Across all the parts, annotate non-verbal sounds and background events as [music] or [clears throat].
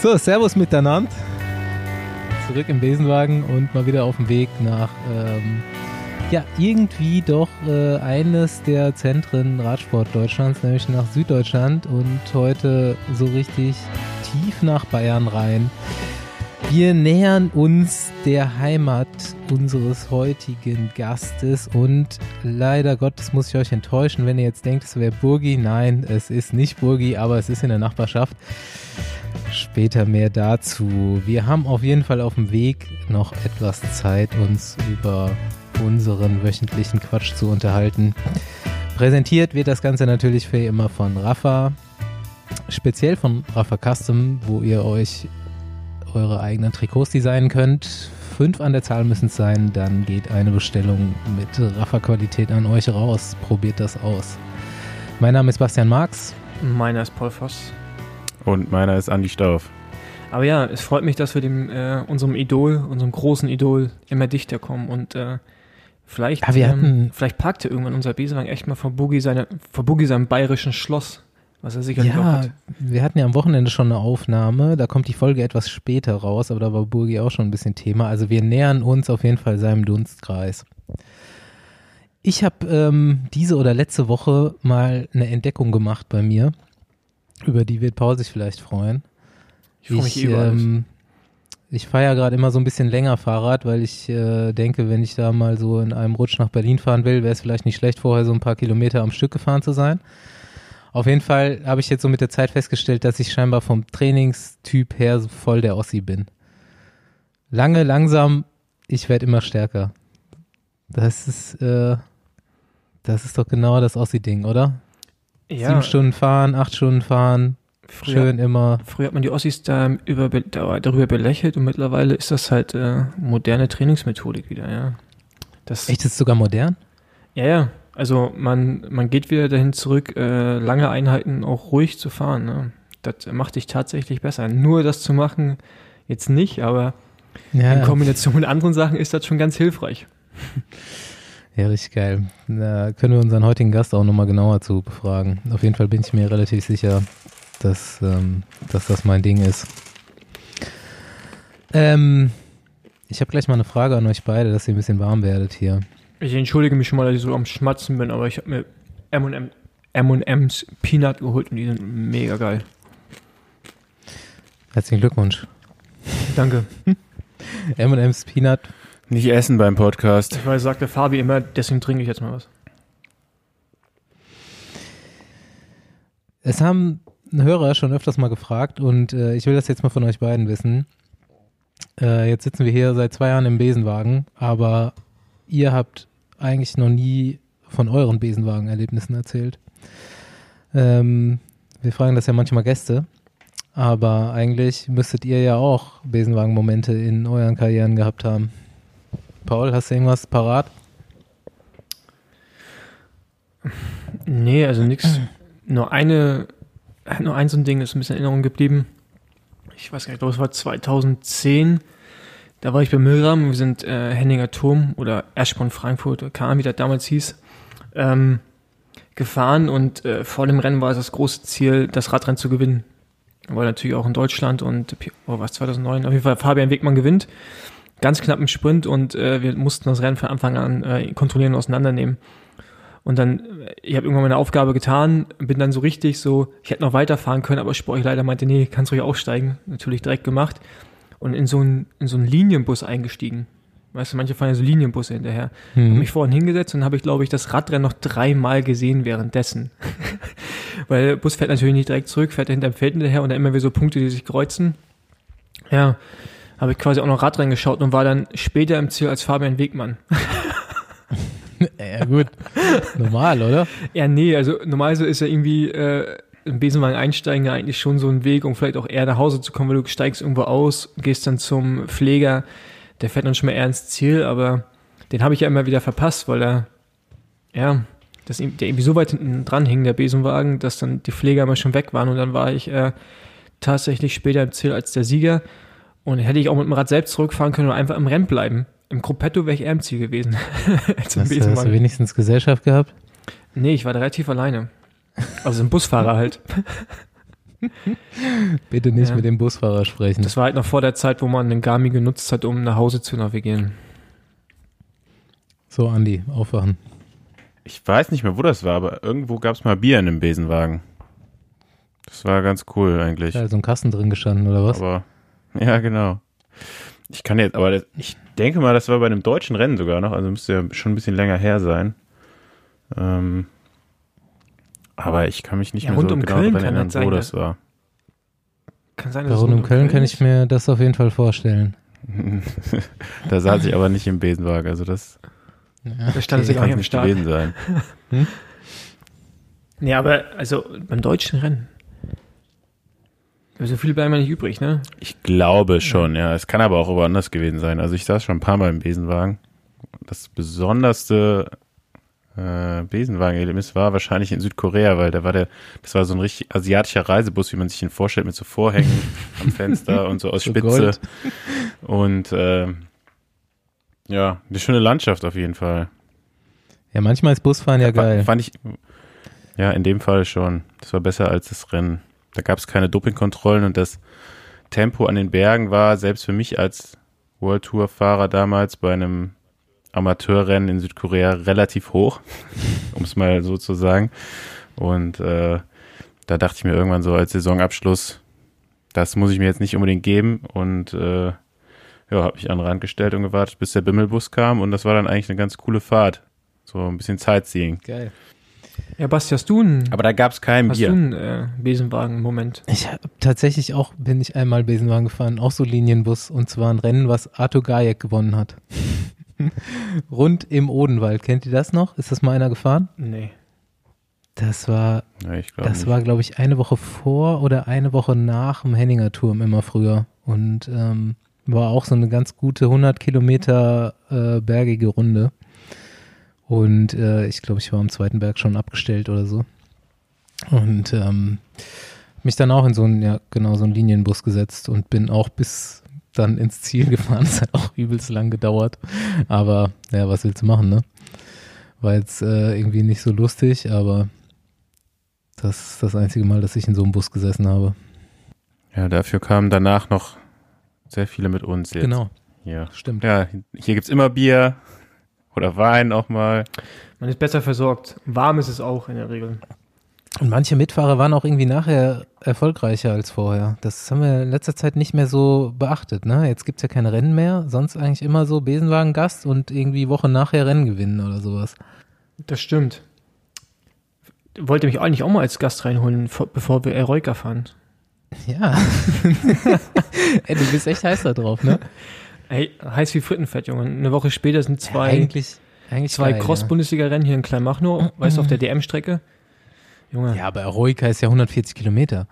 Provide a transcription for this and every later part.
So, Servus miteinander. Zurück im Besenwagen und mal wieder auf dem Weg nach, ähm, ja, irgendwie doch äh, eines der Zentren Radsport Deutschlands, nämlich nach Süddeutschland und heute so richtig tief nach Bayern rein. Wir nähern uns der Heimat unseres heutigen Gastes und leider Gottes muss ich euch enttäuschen, wenn ihr jetzt denkt, es wäre Burgi. Nein, es ist nicht Burgi, aber es ist in der Nachbarschaft. Später mehr dazu. Wir haben auf jeden Fall auf dem Weg noch etwas Zeit, uns über unseren wöchentlichen Quatsch zu unterhalten. Präsentiert wird das Ganze natürlich für immer von Rafa, speziell von Rafa Custom, wo ihr euch eure eigenen Trikots designen könnt. Fünf an der Zahl müssen es sein, dann geht eine Bestellung mit Rafa-Qualität an euch raus. Probiert das aus. Mein Name ist Bastian Marx. Meiner ist Paul Voss. Und meiner ist Andi Stauf. Aber ja, es freut mich, dass wir dem, äh, unserem Idol, unserem großen Idol immer dichter kommen und äh, vielleicht, Ja, wir ähm, hatten- vielleicht parkte irgendwann unser Besenwagen echt mal vor Boogie, seine, vor Boogie seinem bayerischen Schloss, was er sicherlich auch Ja, hat. wir hatten ja am Wochenende schon eine Aufnahme. Da kommt die Folge etwas später raus, aber da war Burgi auch schon ein bisschen Thema. Also wir nähern uns auf jeden Fall seinem Dunstkreis. Ich habe ähm, diese oder letzte Woche mal eine Entdeckung gemacht bei mir, über die wird Paul sich vielleicht freuen. Ich freue mich alles. ähm, ich fahre ja gerade immer so ein bisschen länger Fahrrad, weil ich äh, denke, wenn ich da mal so in einem Rutsch nach Berlin fahren will, wäre es vielleicht nicht schlecht, vorher so ein paar Kilometer am Stück gefahren zu sein. Auf jeden Fall habe ich jetzt so mit der Zeit festgestellt, dass ich scheinbar vom Trainingstyp her so voll der Ossi bin. Lange, langsam, ich werde immer stärker. Das ist, äh, das ist doch genau das Ossi-Ding, oder? Ja, Sieben Stunden fahren, acht Stunden fahren, früher, schön immer. früher hat man die Ossis da über, da, darüber belächelt und mittlerweile ist das halt äh, moderne Trainingsmethodik wieder, ja. Das, Echt, das ist sogar modern? Ja, ja. Also man, man geht wieder dahin zurück, äh, lange Einheiten auch ruhig zu fahren. Ne? Das macht dich tatsächlich besser. Nur das zu machen, jetzt nicht, aber Ja, in Kombination mit anderen Sachen ist das schon ganz hilfreich. [laughs] ja, richtig geil. Da können wir unseren heutigen Gast auch nochmal genauer zu befragen. Auf jeden Fall bin ich mir relativ sicher, dass, ähm, dass das mein Ding ist. Ähm, ich habe gleich mal eine Frage an euch beide, dass ihr ein bisschen warm werdet hier. Ich entschuldige mich schon mal, dass ich so am Schmatzen bin, aber ich habe mir M&M M&M's Peanut geholt und die sind mega geil. Herzlichen Glückwunsch. Danke. M&M's Peanut. Nicht essen beim Podcast. Ich weiß, sagt der Fabi immer, deswegen trinke ich jetzt mal was. Es haben Hörer schon öfters mal gefragt und äh, ich will das jetzt mal von euch beiden wissen. Äh, jetzt sitzen wir hier seit zwei Jahren im Besenwagen, aber ihr habt eigentlich noch nie von euren Besenwagen-Erlebnissen erzählt. Ähm, wir fragen das ja manchmal Gäste, aber eigentlich müsstet ihr ja auch Besenwagen-Momente in euren Karrieren gehabt haben. Paul, hast du irgendwas parat? Nee, also nix. Nur eine, nur ein so ein Ding ist ein bisschen in Erinnerung geblieben. Ich weiß gar nicht, ich glaube, es war 2010. Da war ich bei Milram. Wir sind äh, Henninger Turm oder Eschborn Frankfurt, Ahnung, wie das damals hieß, ähm, gefahren und äh, vor dem Rennen war es das große Ziel, das Radrennen zu gewinnen. War natürlich auch in Deutschland und, oh, was, 2009? Auf jeden Fall Fabian Wegmann gewinnt. Ganz knapp im Sprint und äh, wir mussten das Rennen von Anfang an äh, kontrollieren und auseinandernehmen. Und dann, ich habe irgendwann meine Aufgabe getan, bin dann so richtig so, ich hätte noch weiterfahren können, aber Sporch leider meinte, nee, kannst ruhig aussteigen. Natürlich direkt gemacht. Und in so einen, in so einen Linienbus eingestiegen. Weißt du, manche fahren ja so Linienbusse hinterher. Hm. Hab mich vorhin hingesetzt und habe ich, glaube ich, das Radrennen noch dreimal gesehen währenddessen. [laughs] Weil der Bus fährt natürlich nicht direkt zurück, fährt hinterm Feld hinterher und dann immer wieder so Punkte, die sich kreuzen. Ja, habe ich quasi auch noch Radrennen geschaut und war dann später im Ziel als Fabian Wegmann. [laughs] Ja gut, normal, oder? Ja, nee, also normalerweise ist ja irgendwie äh, im Besenwagen einsteigen ja eigentlich schon so ein Weg, um vielleicht auch eher nach Hause zu kommen, weil du steigst irgendwo aus, gehst dann zum Pfleger, der fährt dann schon mal eher ins Ziel, aber den habe ich ja immer wieder verpasst, weil er, ja, das, der irgendwie so weit hinten dran hing, der Besenwagen, dass dann die Pfleger immer schon weg waren und dann war ich äh, tatsächlich später im Ziel als der Sieger und hätte ich auch mit dem Rad selbst zurückfahren können und einfach im Rennen bleiben. Im Gruppetto wäre ich eher im Ziel gewesen [laughs] als im Hast, du- hast du Besenwagen. wenigstens Gesellschaft gehabt? Nee, ich war da relativ alleine. Also ein Busfahrer halt. [laughs] Bitte nicht Ja. mit dem Busfahrer sprechen. Das war halt noch vor der Zeit, wo man den Garmin genutzt hat, um nach Hause zu navigieren. so, Andi, aufwachen. Ich weiß nicht mehr, wo das war, aber irgendwo gab es mal Bier in dem Besenwagen. Das war ganz cool eigentlich. Da ist so ein Kasten drin gestanden, oder was? Aber ja, genau. Ich kann jetzt, aber das, ich denke mal, das war bei einem deutschen Rennen sogar noch, also müsste ja schon ein bisschen länger her sein. Ähm, aber ich kann mich nicht Ja, mehr so um genau Köln daran erinnern, sein, wo ne? das war. Kann sein, Da es rund um rund Köln kann ich mir das auf jeden Fall vorstellen. [laughs] da saß ich aber nicht im Besenwagen, also das Ja. Da stand Okay. nicht am nicht Start. gewesen sein. [laughs] Nee, aber also beim deutschen Rennen. So viel bleiben ja nicht übrig, ne? Ich glaube schon, ja. Es kann aber auch woanders gewesen sein. Also ich saß schon ein paar Mal im Besenwagen. Das besonderste äh, Besenwagen-Erlebnis war wahrscheinlich in Südkorea, weil da war der, das war so ein richtig asiatischer Reisebus, wie man sich den vorstellt, mit so Vorhängen [laughs] am Fenster und so aus So Spitze. Gold. Und äh, ja, eine schöne Landschaft auf jeden Fall. Ja, manchmal ist Busfahren ja Fa- geil. Fand ich, ja, in dem Fall schon. Das war besser als das Rennen. Da gab es keine Dopingkontrollen und das Tempo an den Bergen war selbst für mich als World Tour Fahrer damals bei einem Amateurrennen in Südkorea relativ hoch, [laughs] um es mal so zu sagen. Und äh, da dachte ich mir irgendwann so als Saisonabschluss, das muss ich mir jetzt nicht unbedingt geben und äh, ja, habe mich an den Rand gestellt und gewartet, bis der Bimmelbus kam und das war dann eigentlich eine ganz coole Fahrt. So ein bisschen Sightseeing. Geil. Ja, Basti, hast du einen, Aber da gab es kein hast du Bier. einen äh, Besenwagen-Moment? Ich hab tatsächlich auch, bin ich einmal Besenwagen gefahren, auch so Linienbus, und zwar ein Rennen, was Arthur Gajek gewonnen hat. [laughs] [laughs] Rund im Odenwald. Kennt ihr das noch? Ist das mal einer gefahren? Nee. Das war, Ja, ich glaube das nicht. war, glaube ich, eine Woche vor oder eine Woche nach dem Henninger Turm immer früher. Und ähm, war auch so eine ganz gute 100 Kilometer äh, bergige Runde. Und äh, ich glaube, ich war am zweiten Berg schon abgestellt oder so. Und ähm, mich dann auch in so einen, ja, genau, so einen Linienbus gesetzt und bin auch bis dann ins Ziel gefahren. Das hat auch übelst lang gedauert. Aber ja, was willst du machen, ne? War jetzt äh, irgendwie nicht so lustig, aber das ist das einzige Mal, dass ich in so einem Bus gesessen habe. Ja, dafür kamen danach noch sehr viele mit uns jetzt. Genau, Hier. stimmt. Ja, hier gibt's immer Bier oder Wein auch mal. Man ist besser versorgt. Warm ist es auch in der Regel. Und manche Mitfahrer waren auch irgendwie nachher erfolgreicher als vorher. Das haben wir in letzter Zeit nicht mehr so beachtet. Ne? Jetzt gibt's ja keine Rennen mehr. Sonst eigentlich immer so Besenwagen-Gast und irgendwie Woche nachher Rennen gewinnen oder sowas. Das stimmt. Wollte mich eigentlich auch mal als Gast reinholen, vor- bevor wir Eroica fahren. [laughs] Ja. Ey, du bist echt heiß da drauf, ne? [laughs] Ey, heiß wie Frittenfett, Junge. Eine Woche später sind zwei, eigentlich, eigentlich zwei Cross-Bundesliga-Rennen hier in Kleinmachnow, weißt du, auf der [clears throat] DM-Strecke. Junge, ja. aber Eroica ist ja 140 Kilometer.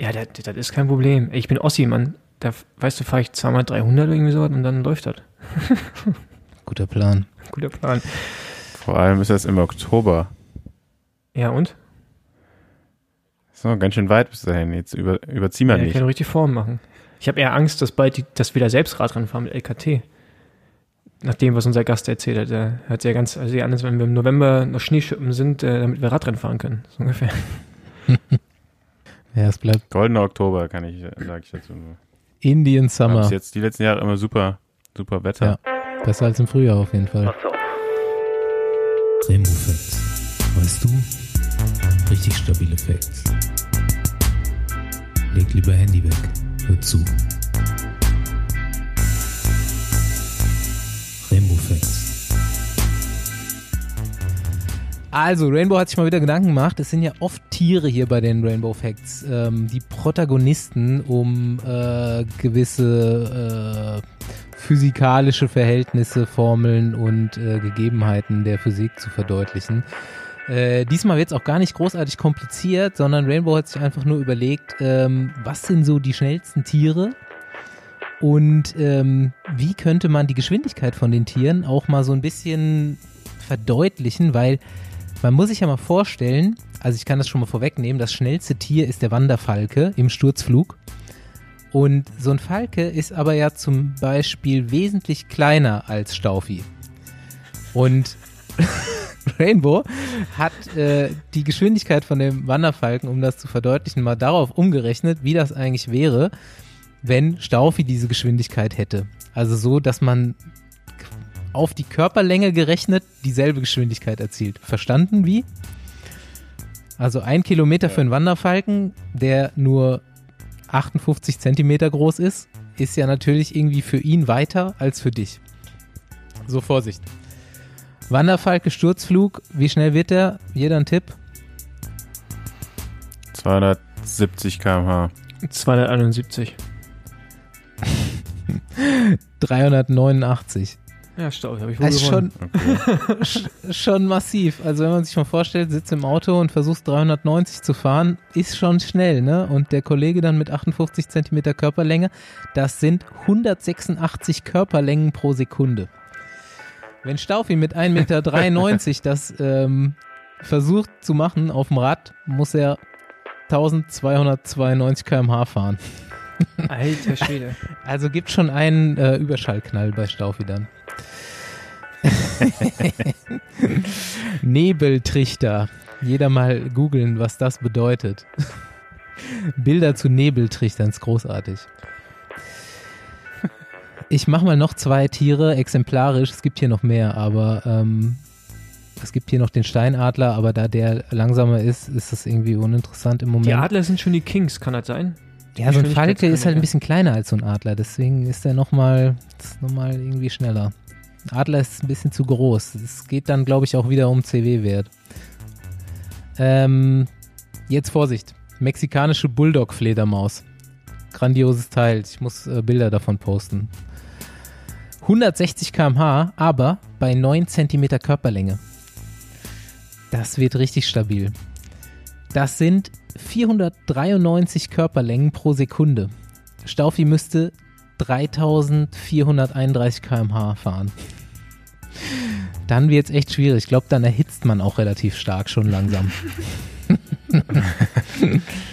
ja, das, das ist kein Problem. Ich bin Ossi, Mann. Da, weißt du, fahre ich zweimal 300 oder irgendwie so und dann läuft das. [laughs] Guter Plan. Guter Plan. Vor allem ist das im Oktober. Ja, und? So, ganz schön weit bis dahin. Jetzt über, überzieh mal Ja, nicht. kann richtig Form machen. Ich habe eher Angst, dass bald die, dass wir da selbst Radrennen fahren mit LKT. Nach dem, was unser Gast erzählt hat. Der hat ja ganz, also ja, anders, wenn wir im November noch Schneeschippen sind, äh, damit wir Radrennen fahren können. So ungefähr. [laughs] Ja, es bleibt Goldener Oktober, kann ich, sage ich dazu nur. Indian Summer. jetzt die letzten Jahre immer super, super Wetter. Ja. Besser als im Frühjahr auf jeden Fall. Remo Facts. Weißt du? Richtig stabile Facts. Leg lieber Handy weg. Hör zu. Rainbow Facts. Also, Rainbow hat sich mal wieder Gedanken gemacht. Es sind ja oft Tiere hier bei den Rainbow Facts, ähm, die Protagonisten, um äh, gewisse äh, physikalische Verhältnisse, Formeln und äh, Gegebenheiten der Physik zu verdeutlichen. Äh, diesmal wird es auch gar nicht großartig kompliziert, sondern Rainbow hat sich einfach nur überlegt, ähm, was sind so die schnellsten Tiere und ähm, wie könnte man die Geschwindigkeit von den Tieren auch mal so ein bisschen verdeutlichen, weil man muss sich ja mal vorstellen, also ich kann das schon mal vorwegnehmen, das schnellste Tier ist der Wanderfalke im Sturzflug. Und so ein Falke ist aber ja zum Beispiel wesentlich kleiner als Staufi. Und [laughs] Rainbow hat äh, die Geschwindigkeit von dem Wanderfalken, um das zu verdeutlichen, mal darauf umgerechnet, wie das eigentlich wäre, wenn Staufi diese Geschwindigkeit hätte. Also so, dass man auf die Körperlänge gerechnet dieselbe Geschwindigkeit erzielt. Verstanden wie? Also ein Kilometer für einen Wanderfalken, der nur 58 Zentimeter groß ist, ist ja natürlich irgendwie für ihn weiter als für dich. So Vorsicht. Wanderfalke, Sturzflug, wie schnell wird der? Jeder ein Tipp? 270 km/h. 271. 389. Ja, Stau, habe ich wohl Das ist gewonnen. schon, [laughs] Okay. sch- schon massiv. Also wenn man sich mal vorstellt, sitzt im Auto und versucht 390 zu fahren, ist schon schnell, ne? Und der Kollege dann mit 58 Zentimeter Körperlänge, das sind 186 Körperlängen pro Sekunde. Wenn Staufi mit 1,93 Meter [laughs] das ähm, versucht zu machen auf dem Rad, muss er 1292 km/h fahren. Alter Schwede. [laughs] Also gibt schon einen äh, Überschallknall bei Staufi dann. [laughs] Nebeltrichter. Jeder mal googeln, was das bedeutet. Bilder zu Nebeltrichtern ist großartig. Ich mache mal noch zwei Tiere exemplarisch. Es gibt hier noch mehr, aber ähm, es gibt hier noch den Steinadler, aber da der langsamer ist, ist das irgendwie uninteressant im Moment. Die Adler sind schon die Kings, kann das sein? Ja, so ein Falke ist halt ein bisschen kleiner als so ein Adler, deswegen ist er nochmal noch mal irgendwie schneller. Ein Adler ist ein bisschen zu groß. Es geht dann, glaube ich, auch wieder um CW-Wert. Ähm, jetzt Vorsicht. Mexikanische Bulldog-Fledermaus. Grandioses Teil. Ich muss äh, Bilder davon posten. 160 km/h, aber bei 9 cm Körperlänge. Das wird richtig stabil. Das sind 493 Körperlängen pro Sekunde. Staufi müsste 3431 km/h fahren. Dann wird es echt schwierig. Ich glaube, dann erhitzt man auch relativ stark schon langsam. [laughs]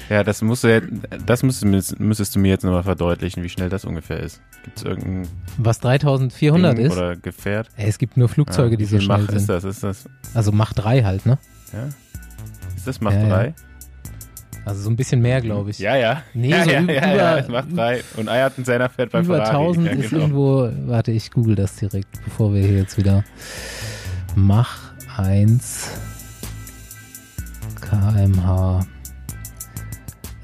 Ja, das musst du das müsstest, müsstest du mir jetzt nochmal verdeutlichen, wie schnell das ungefähr ist. Gibt es irgendein Was 3400 Ding ist, oder Gefährt? ey, es gibt nur Flugzeuge, Ja, die so schnell Mach ist sind. das? Ist das, Also Mach 3 halt, ne? ja? Ist das Mach Ja, ja. 3? Also so ein bisschen mehr, glaube ich. Ja, ja. Nee, ja, so ja, über- ja, ja, über- Mach 3. Und Eierten seiner fährt bei Über Ferrari. 1000 ja, ist genau. irgendwo. Warte, ich google das direkt, bevor wir hier jetzt wieder. Mach 1 kmh.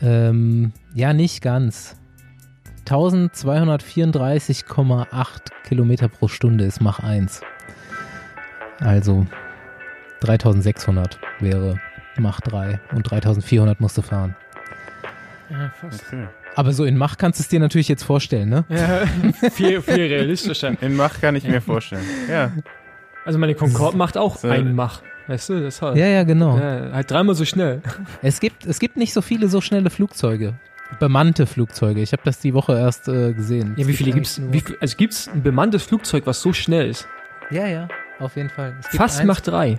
Ähm, ja, nicht ganz. 1234,8 Kilometer pro Stunde ist Mach 1. Also 3600 wäre Mach 3 und 3400 musst du fahren. Ja, fast. Okay. Aber so in Mach kannst du es dir natürlich jetzt vorstellen, ne? Ja, [laughs] viel, viel realistischer. [laughs] In Mach kann ich mir vorstellen. Ja. Also meine Concorde macht auch So. einen Mach. Weißt du, das halt. Ja, ja, genau. Ja, halt dreimal so schnell. Es gibt, es gibt nicht so viele so schnelle Flugzeuge. Bemannte Flugzeuge. Ich habe das die Woche erst äh, gesehen. Ja, Es wie viele gibt gibt's? Wie, viel- also gibt's ein bemanntes Flugzeug, was so schnell ist? Ja, ja, auf jeden Fall. Es gibt Fast eins, Mach 3.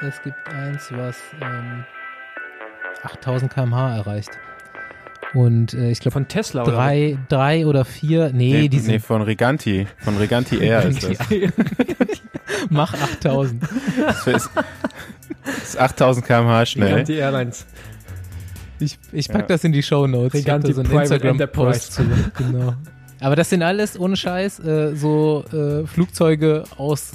Es gibt eins, was ähm, 8000 km/h erreicht. Und äh, ich glaube Von Tesla oder drei, drei oder vier, nee, Nee, die nee, sind von Riganti. Von Riganti [laughs] Air ist das. [laughs] Mach 8000. Das ist, ist 8000 km/h schnell. Die Airlines. Ich, ich pack Ja. das in die Show Notes. Da so Private Instagram-Post zu. Genau. Aber das sind alles, ohne Scheiß, äh, so äh, Flugzeuge aus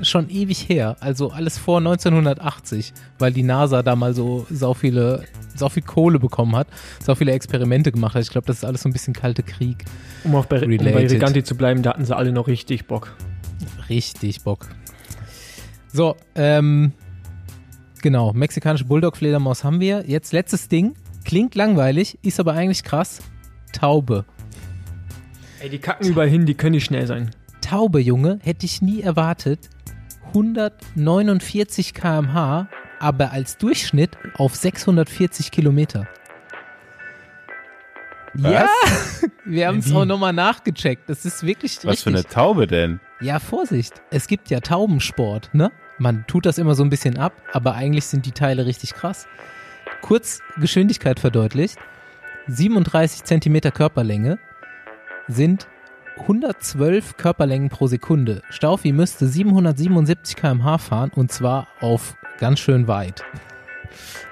schon ewig her. Also alles vor 1980, weil die NASA da mal so sau viele, sau viel Kohle bekommen hat, sau viele Experimente gemacht hat. Ich glaube, das ist alles so ein bisschen kalte Krieg. Um auch bei, um bei Related. Riganti zu bleiben, da hatten sie alle noch richtig Bock. Richtig Bock. So, ähm, genau, mexikanische Bulldog-Fledermaus haben wir. Jetzt letztes Ding. Klingt langweilig, ist aber eigentlich krass. Taube. Ey, die kacken überall hin, die können nicht schnell sein. Taube, Junge, hätte ich nie erwartet. 149 km/h, aber als Durchschnitt auf 640 Kilometer. Ja, [laughs] wir haben es auch nochmal nachgecheckt. Das ist wirklich Was für richtig. eine Taube denn? Ja, Vorsicht. Es gibt ja Taubensport, ne? Man tut das immer so ein bisschen ab, aber eigentlich sind die Teile richtig krass. Kurz Geschwindigkeit verdeutlicht. 37 Zentimeter Körperlänge sind 112 Körperlängen pro Sekunde. Staufi müsste 777 km/h fahren und zwar auf ganz schön weit.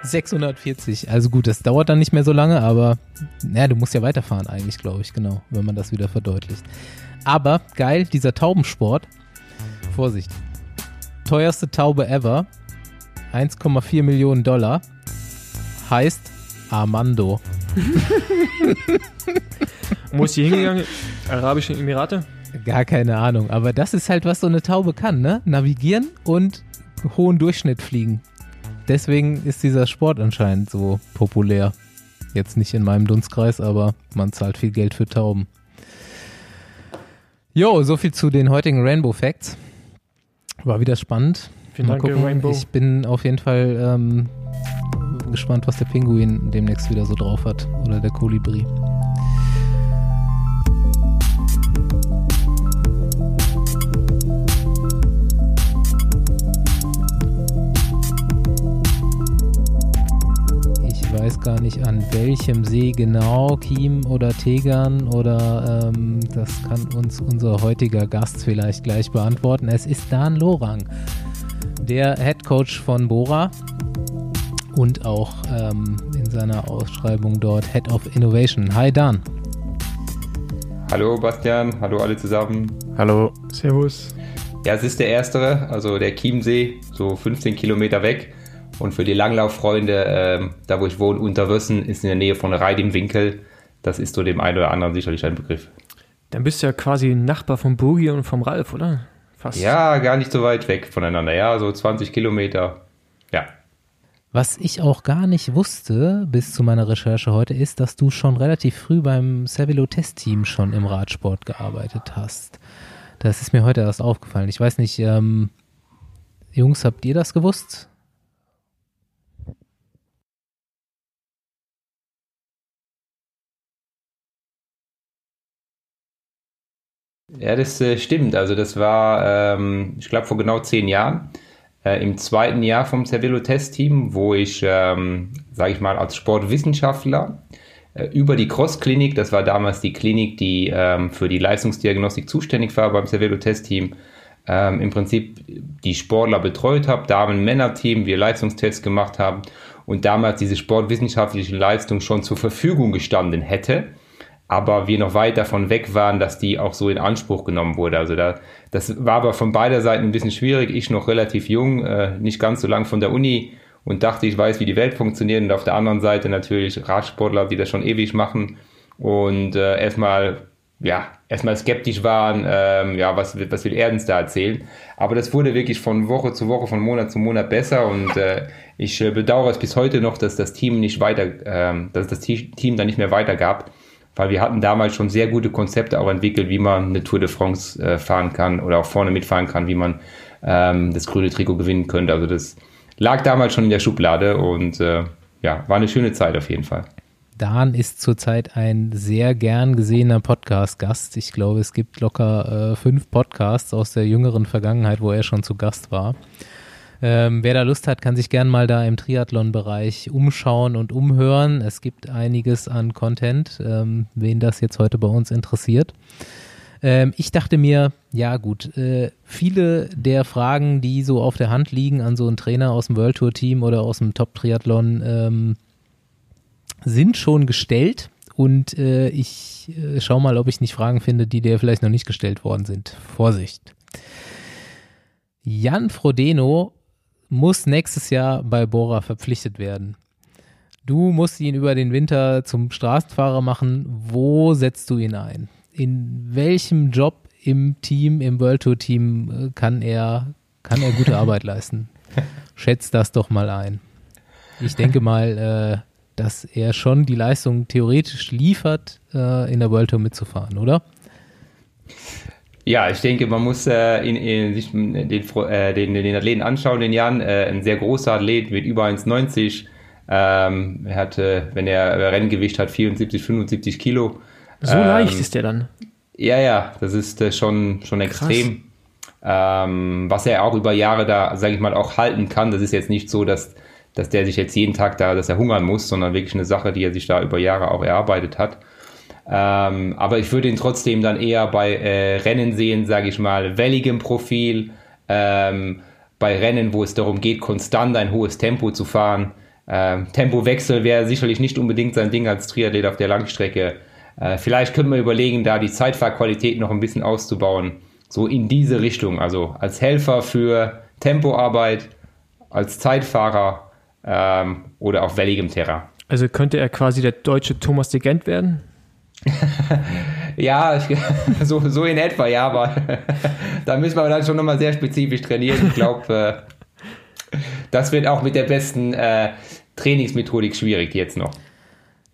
640. Also gut, das dauert dann nicht mehr so lange, aber naja, du musst ja weiterfahren eigentlich, glaube ich, genau, wenn man das wieder verdeutlicht. Aber geil, dieser Taubensport. Vorsicht. Teuerste Taube ever. 1,4 Millionen Dollar. Heißt Armando. [laughs] Wo ist die hingegangen? Arabische Emirate? Gar keine Ahnung. Aber das ist halt, was so eine Taube kann, ne? Navigieren und hohen Durchschnitt fliegen. Deswegen ist dieser Sport anscheinend so populär. Jetzt nicht in meinem Dunstkreis, aber man zahlt viel Geld für Tauben. Jo, so viel zu den heutigen Rainbow Facts. War wieder spannend. Vielen Mal Dank, gucken. Rainbow. Ich bin auf jeden Fall ähm, gespannt, was der Pinguin demnächst wieder so drauf hat. Oder der Kolibri. Ich weiß gar nicht an welchem See genau, Kiem oder Tegern oder ähm, das kann uns unser heutiger Gast vielleicht gleich beantworten. Es ist Dan Lorang, der Head Coach von Bora und auch ähm, in seiner Ausschreibung dort Head of Innovation. Hi Dan. Hallo Bastian, hallo alle zusammen. Hallo. Servus. Ja, es ist der erstere, also der Chiemsee, so 15 Kilometer weg. Und für die Langlauffreunde, ähm, da wo ich wohne, Unterwössen, ist in der Nähe von Reit im Winkel. Das ist so dem einen oder anderen sicherlich ein Begriff. Dann bist du ja quasi Nachbar vom Boogie und vom Ralf, oder? Fast. Ja, gar nicht so weit weg voneinander. Ja, so 20 Kilometer. Was ich auch gar nicht wusste bis zu meiner Recherche heute ist, dass du schon relativ früh beim Cervelo Testteam schon im Radsport gearbeitet hast. Das ist mir heute erst aufgefallen. Ich weiß nicht, ähm, Jungs, habt ihr das gewusst? Ja, das äh, stimmt. Also das war, ähm, ich glaube, vor genau zehn Jahren. Äh, Im zweiten Jahr vom Cervelo-Test-Team, wo ich, ähm, sage ich mal, als Sportwissenschaftler äh, über die Cross-Klinik, das war damals die Klinik, die ähm, für die Leistungsdiagnostik zuständig war beim Cervelo-Test-Team, ähm, im Prinzip die Sportler betreut habe, Damen-Männer-Team, wir Leistungstests gemacht haben und damals diese sportwissenschaftliche Leistung schon zur Verfügung gestanden hätte aber wir noch weit davon weg waren, dass die auch so in Anspruch genommen wurde. Also da, das war aber von beider Seiten ein bisschen schwierig. Ich noch relativ jung, äh, nicht ganz so lang von der Uni und dachte, ich weiß, wie die Welt funktioniert. Und auf der anderen Seite natürlich Radsportler, die das schon ewig machen und äh, erstmal ja, erstmal skeptisch waren, ähm, ja, was, was will er uns da erzählen? Aber das wurde wirklich von Woche zu Woche, von Monat zu Monat besser und äh, ich äh, bedauere es bis heute noch, dass das Team nicht weiter, ähm, dass das Team da nicht mehr weitergab weil wir hatten damals schon sehr gute Konzepte auch entwickelt, wie man eine Tour de France äh, fahren kann oder auch vorne mitfahren kann, wie man ähm, das grüne Trikot gewinnen könnte. Also das lag damals schon in der Schublade und äh, ja, war eine schöne Zeit auf jeden Fall. Dan ist zurzeit ein sehr gern gesehener Podcast-Gast. Ich glaube, es gibt locker äh, fünf Podcasts aus der jüngeren Vergangenheit, wo er schon zu Gast war. Ähm, wer da Lust hat, kann sich gern mal da im Triathlon-Bereich umschauen und umhören. Es gibt einiges an Content, ähm, wen das jetzt heute bei uns interessiert. Ähm, ich dachte mir, ja gut, äh, viele der Fragen, die so auf der Hand liegen an so einen Trainer aus dem World Tour Team oder aus dem Top Triathlon, ähm, sind schon gestellt. Und äh, ich äh, schau mal, ob ich nicht Fragen finde, die dir vielleicht noch nicht gestellt worden sind. Vorsicht. Jan Frodeno muss nächstes Jahr bei Bora verpflichtet werden. Du musst ihn über den Winter zum Straßenfahrer machen. Wo setzt du ihn ein? In welchem Job im Team, im World Tour Team äh, kann er, kann er gute Arbeit leisten? Schätzt das doch mal ein. Ich denke mal, äh, dass er schon die Leistung theoretisch liefert, äh, in der World Tour mitzufahren, oder? Ja, ich denke, man muss äh, in, in, sich den, äh, den, den Athleten anschauen, den Jan. Äh, ein sehr großer Athlet mit über 1,90. Ähm, er hatte, wenn er Renngewicht hat, 74, 75 Kilo. So ähm, leicht ist der dann. Ja, ja, das ist äh, schon, schon extrem. Ähm, was er auch über Jahre da, sage ich mal, auch halten kann. Das ist jetzt nicht so, dass, dass der sich jetzt jeden Tag da, dass er hungern muss, sondern wirklich eine Sache, die er sich da über Jahre auch erarbeitet hat. Ähm, aber ich würde ihn trotzdem dann eher bei äh, Rennen sehen, sage ich mal, welligem Profil, ähm, bei Rennen, wo es darum geht, konstant ein hohes Tempo zu fahren. Ähm, Tempowechsel wäre sicherlich nicht unbedingt sein Ding als Triathlet auf der Langstrecke. Äh, vielleicht könnte man überlegen, da die Zeitfahrqualität noch ein bisschen auszubauen. So in diese Richtung. Also als Helfer für Tempoarbeit, als Zeitfahrer ähm, oder auf welligem Terrain. Also könnte er quasi der deutsche Thomas de Gent werden? [laughs] ja, ich, [laughs] so, so in etwa, ja, aber [laughs] da müssen wir dann schon nochmal sehr spezifisch trainieren. Ich glaube, äh, das wird auch mit der besten äh, Trainingsmethodik schwierig jetzt noch.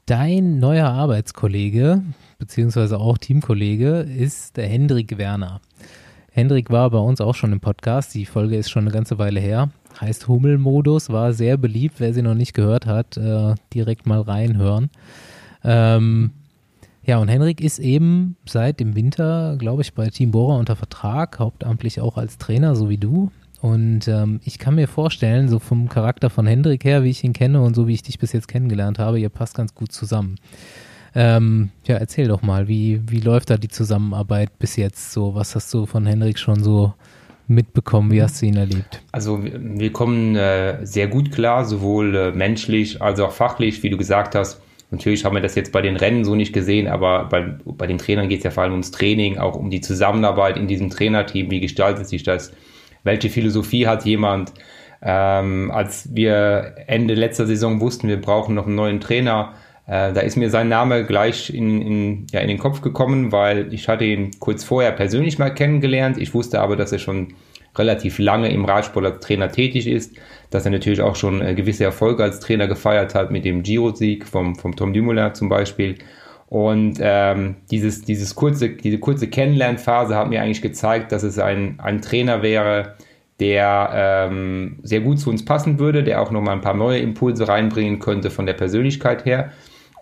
Dein neuer Arbeitskollege, beziehungsweise auch Teamkollege, ist der Hendrik Werner. Hendrik war bei uns auch schon im Podcast. Die Folge ist schon eine ganze Weile her. Heißt Hummelmodus, war sehr beliebt. Wer sie noch nicht gehört hat, äh, direkt mal reinhören. Ähm, ja, und Henrik ist eben seit dem Winter, glaube ich, bei Team Bora unter Vertrag, hauptamtlich auch als Trainer, so wie du. Und ähm, ich kann mir vorstellen, so vom Charakter von Hendrik her, wie ich ihn kenne und so wie ich dich bis jetzt kennengelernt habe, ihr passt ganz gut zusammen. Ähm, ja, erzähl doch mal, wie, wie läuft da die Zusammenarbeit bis jetzt so? Was hast du von Hendrik schon so mitbekommen? Wie hast du ihn erlebt? Also wir kommen äh, sehr gut klar, sowohl äh, menschlich als auch fachlich, wie du gesagt hast. Natürlich haben wir das jetzt bei den Rennen so nicht gesehen, aber bei, bei den Trainern geht es ja vor allem ums Training, auch um die Zusammenarbeit in diesem Trainerteam. Wie gestaltet sich das? Welche Philosophie hat jemand? Ähm, als wir Ende letzter Saison wussten, wir brauchen noch einen neuen Trainer, äh, da ist mir sein Name gleich in, in, ja, in den Kopf gekommen, weil ich hatte ihn kurz vorher persönlich mal kennengelernt. Ich wusste aber, dass er schon relativ lange im Radsport als Trainer tätig ist, dass er natürlich auch schon äh, gewisse Erfolge als Trainer gefeiert hat mit dem Giro-Sieg vom, vom Tom Dumoulin zum Beispiel. Und ähm, dieses, dieses kurze, diese kurze Kennenlernphase hat mir eigentlich gezeigt, dass es ein, ein Trainer wäre, der ähm, sehr gut zu uns passen würde, der auch nochmal ein paar neue Impulse reinbringen könnte von der Persönlichkeit her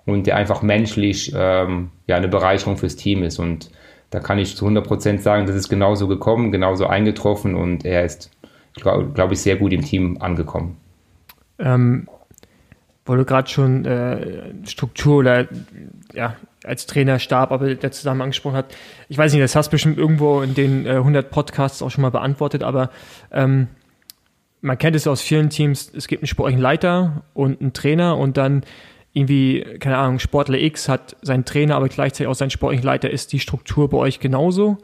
und der einfach menschlich ähm, ja, eine Bereicherung fürs Team ist. Und da kann ich zu 100% sagen, das ist genauso gekommen, genauso eingetroffen und er ist, glaube glaub ich, sehr gut im Team angekommen. Ähm, weil du gerade schon äh, Struktur oder ja, als Trainerstab, aber der zusammen angesprochen hat. Ich weiß nicht, das hast du bestimmt irgendwo in den äh, 100 Podcasts auch schon mal beantwortet, aber ähm, man kennt es aus vielen Teams, es gibt einen sportlichen Leiter und einen Trainer und dann irgendwie, keine Ahnung, Sportler X hat seinen Trainer, aber gleichzeitig auch sein sportlicher Leiter. Ist die Struktur bei euch genauso?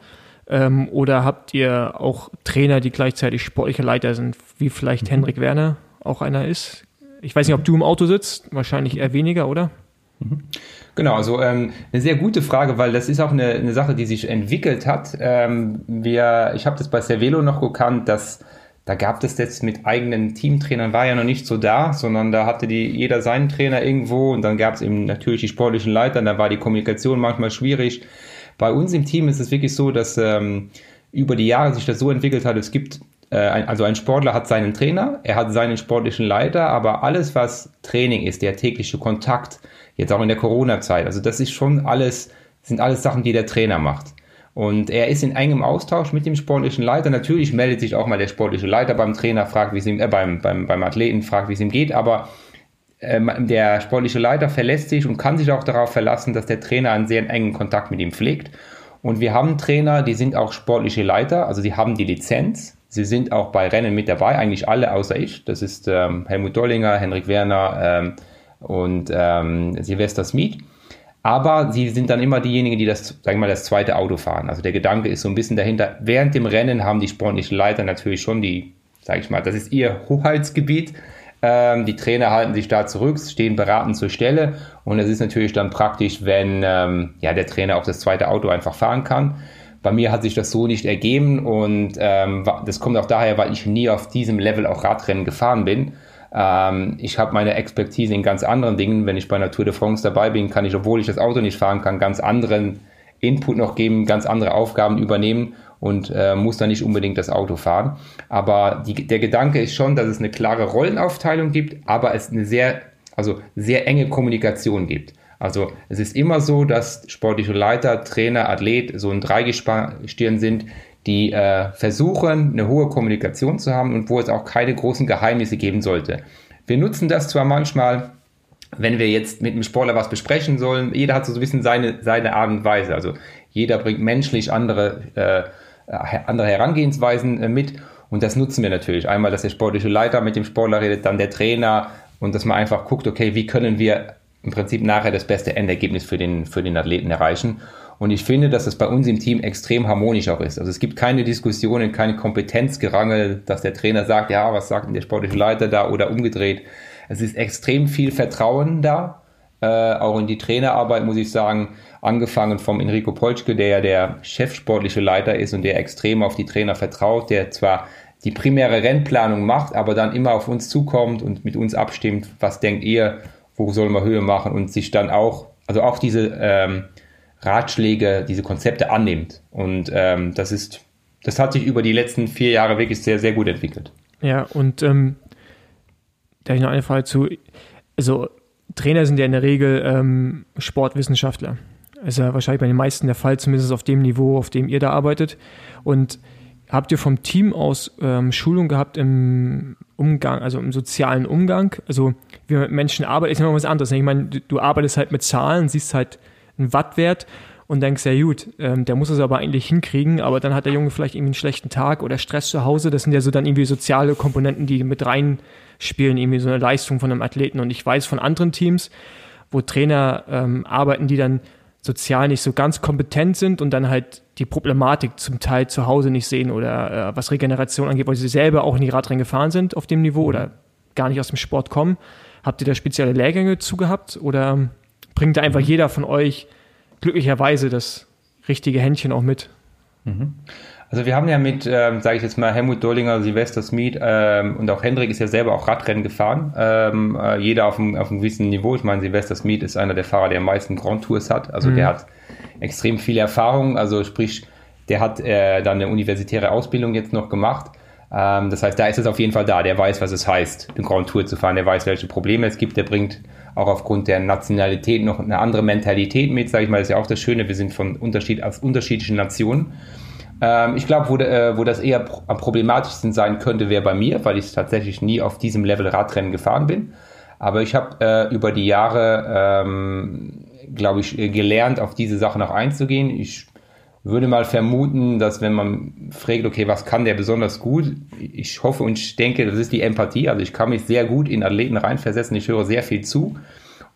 Ähm, oder habt ihr auch Trainer, die gleichzeitig sportliche Leiter sind, wie vielleicht mhm. Henrik Werner auch einer ist? Ich weiß nicht, ob du im Auto sitzt, wahrscheinlich eher weniger, oder? Mhm. Genau, also ähm, eine sehr gute Frage, weil das ist auch eine, eine Sache, die sich entwickelt hat. Ähm, wir, ich habe das bei Cervelo noch gekannt, dass da gab es jetzt mit eigenen Teamtrainern, war ja noch nicht so da, sondern da hatte die, jeder seinen Trainer irgendwo und dann gab es eben natürlich die sportlichen Leiter, da war die Kommunikation manchmal schwierig. Bei uns im Team ist es wirklich so, dass ähm, über die Jahre sich das so entwickelt hat, es gibt, äh, also ein Sportler hat seinen Trainer, er hat seinen sportlichen Leiter, aber alles, was Training ist, der tägliche Kontakt, jetzt auch in der Corona-Zeit, also das ist schon alles, sind alles Sachen, die der Trainer macht. Und er ist in engem Austausch mit dem sportlichen Leiter. Natürlich meldet sich auch mal der sportliche Leiter beim Trainer, fragt, wie es ihm, äh, beim, beim, beim Athleten, fragt, wie es ihm geht. Aber der sportliche Leiter verlässt sich und kann sich auch darauf verlassen, dass der Trainer einen sehr engen Kontakt mit ihm pflegt. Und wir haben Trainer, die sind auch sportliche Leiter, also sie haben die Lizenz. Sie sind auch bei Rennen mit dabei, eigentlich alle außer ich. Das ist ähm, Helmut Dollinger, Henrik Werner ähm, und ähm, Silvester Smith. Aber sie sind dann immer diejenigen, die das, sagen wir mal, das zweite Auto fahren. Also der Gedanke ist so ein bisschen dahinter. Während dem Rennen haben die sportlichen Leiter natürlich schon die, sage ich mal, das ist ihr Hoheitsgebiet. Ähm, die Trainer halten sich da zurück, stehen beratend zur Stelle. Und es ist natürlich dann praktisch, wenn ähm, ja, der Trainer auch das zweite Auto einfach fahren kann. Bei mir hat sich das so nicht ergeben und ähm, das kommt auch daher, weil ich nie auf diesem Level auch Radrennen gefahren bin. Ähm, ich habe meine Expertise in ganz anderen Dingen. Wenn ich bei einer Tour de France dabei bin, kann ich, obwohl ich das Auto nicht fahren kann, ganz anderen Input noch geben, ganz andere Aufgaben übernehmen und äh, muss dann nicht unbedingt das Auto fahren. Aber die, der Gedanke ist schon, dass es eine klare Rollenaufteilung gibt, aber es eine sehr, also sehr enge Kommunikation gibt. Also es ist immer so, dass sportliche Leiter, Trainer, Athlet so ein Dreigestirn sind, die äh, versuchen, eine hohe Kommunikation zu haben und wo es auch keine großen Geheimnisse geben sollte. Wir nutzen das zwar manchmal, wenn wir jetzt mit einem Sportler was besprechen sollen, jeder hat so ein bisschen seine, seine Art und Weise. Also jeder bringt menschlich andere, äh, andere Herangehensweisen äh, mit und das nutzen wir natürlich. Einmal, dass der sportliche Leiter mit dem Sportler redet, dann der Trainer und dass man einfach guckt, okay, wie können wir im Prinzip nachher das beste Endergebnis für den, für den Athleten erreichen. Und ich finde, dass es bei uns im Team extrem harmonisch auch ist. Also es gibt keine Diskussionen, keine Kompetenzgerangel, dass der Trainer sagt, ja, was sagt denn der sportliche Leiter da oder umgedreht. Es ist extrem viel Vertrauen da, äh, auch in die Trainerarbeit, muss ich sagen, angefangen vom Enrico Polschke, der ja der chefsportliche Leiter ist und der extrem auf die Trainer vertraut, der zwar die primäre Rennplanung macht, aber dann immer auf uns zukommt und mit uns abstimmt, was denkt ihr, wo soll man Höhe machen und sich dann auch, also auch diese ähm, Ratschläge, diese Konzepte annimmt. Und ähm, das ist, das hat sich über die letzten vier Jahre wirklich sehr, sehr gut entwickelt. Ja, und ähm, da ich noch eine Frage zu, also Trainer sind ja in der Regel ähm, Sportwissenschaftler. ist ja wahrscheinlich bei den meisten der Fall, zumindest auf dem Niveau, auf dem ihr da arbeitet. Und habt ihr vom Team aus ähm, Schulung gehabt im Umgang, also im sozialen Umgang? Also wie man mit Menschen arbeitet, ist immer was anderes. Ich meine, du, du arbeitest halt mit Zahlen, siehst halt einen Wattwert und denkst, ja gut, ähm, der muss es aber eigentlich hinkriegen, aber dann hat der Junge vielleicht irgendwie einen schlechten Tag oder Stress zu Hause. Das sind ja so dann irgendwie soziale Komponenten, die mit reinspielen, irgendwie so eine Leistung von einem Athleten. Und ich weiß von anderen Teams, wo Trainer ähm, arbeiten, die dann sozial nicht so ganz kompetent sind und dann halt die Problematik zum Teil zu Hause nicht sehen oder äh, was Regeneration angeht, weil sie selber auch nie Radrennen gefahren sind auf dem Niveau oder gar nicht aus dem Sport kommen. Habt ihr da spezielle Lehrgänge zugehabt oder bringt einfach mhm. jeder von euch glücklicherweise das richtige Händchen auch mit? Mhm. Also wir haben ja mit, ähm, sage ich jetzt mal, Helmut Dollinger, Silvester Smith ähm, und auch Hendrik ist ja selber auch Radrennen gefahren. Ähm, äh, jeder auf einem, auf einem gewissen Niveau. Ich meine, Silvester Smith ist einer der Fahrer, der am meisten Grand Tours hat. Also mhm. der hat extrem viel Erfahrung. Also sprich, der hat äh, dann eine universitäre Ausbildung jetzt noch gemacht. Ähm, das heißt, da ist es auf jeden Fall da. Der weiß, was es heißt, den Grand Tour zu fahren. Der weiß, welche Probleme es gibt. Der bringt auch aufgrund der Nationalität noch eine andere Mentalität mit, sage ich mal. Das ist ja auch das Schöne. Wir sind von Unterschied, aus unterschiedlichen Nationen. Ähm, ich glaube, wo, äh, wo das eher am problematischsten sein könnte, wäre bei mir, weil ich tatsächlich nie auf diesem Level Radrennen gefahren bin. Aber ich habe äh, über die Jahre, ähm, glaube ich, äh, gelernt, auf diese Sachen auch einzugehen. Ich würde mal vermuten, dass wenn man fragt, okay, was kann der besonders gut? Ich hoffe und ich denke, das ist die Empathie. Also ich kann mich sehr gut in Athleten reinversetzen. Ich höre sehr viel zu.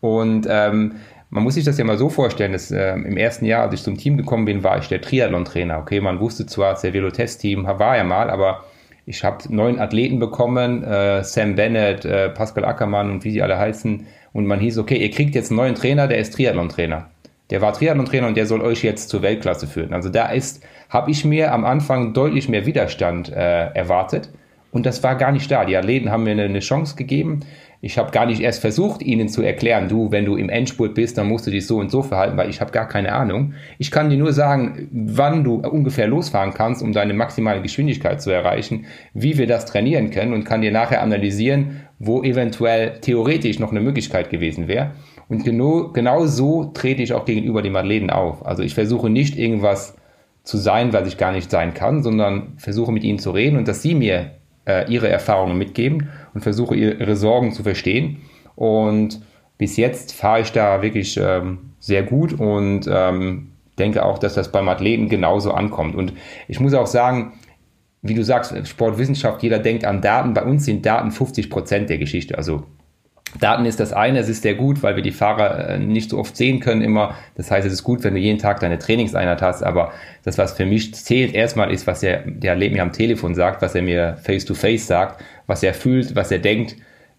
Und ähm, man muss sich das ja mal so vorstellen, dass äh, im ersten Jahr, als ich zum Team gekommen bin, war ich der Triathlon-Trainer. Okay, man wusste zwar, das Velo-Test-Team war ja mal, aber ich habe neun Athleten bekommen, äh, Sam Bennett, äh, Pascal Ackermann und wie sie alle heißen. Und man hieß, okay, ihr kriegt jetzt einen neuen Trainer, der ist Triathlon-Trainer. Der war Triathlon-Trainer und der soll euch jetzt zur Weltklasse führen. Also da ist, habe ich mir am Anfang deutlich mehr Widerstand äh, erwartet. Und das war gar nicht da. Die Athleten haben mir eine, eine Chance gegeben. Ich habe gar nicht erst versucht, ihnen zu erklären, du, wenn du im Endspurt bist, dann musst du dich so und so verhalten, weil ich habe gar keine Ahnung. Ich kann dir nur sagen, wann du ungefähr losfahren kannst, um deine maximale Geschwindigkeit zu erreichen, wie wir das trainieren können und kann dir nachher analysieren, wo eventuell theoretisch noch eine Möglichkeit gewesen wäre. Und genau, genau so trete ich auch gegenüber dem Athleten auf. Also ich versuche nicht irgendwas zu sein, was ich gar nicht sein kann, sondern versuche mit ihnen zu reden und dass sie mir äh, ihre Erfahrungen mitgeben und versuche ihre Sorgen zu verstehen. Und bis jetzt fahre ich da wirklich ähm, sehr gut und ähm, denke auch, dass das beim Athleten genauso ankommt. Und ich muss auch sagen, wie du sagst, Sportwissenschaft, jeder denkt an Daten. Bei uns sind Daten 50 Prozent der Geschichte. Also Daten ist das eine, es ist sehr gut, weil wir die Fahrer äh, nicht so oft sehen können immer. Das heißt, es ist gut, wenn du jeden Tag deine Trainingseinheit hast, aber das, was für mich zählt, erstmal ist, was der, der mir am Telefon sagt, was er mir face-to-face -face sagt, was er fühlt, was er denkt.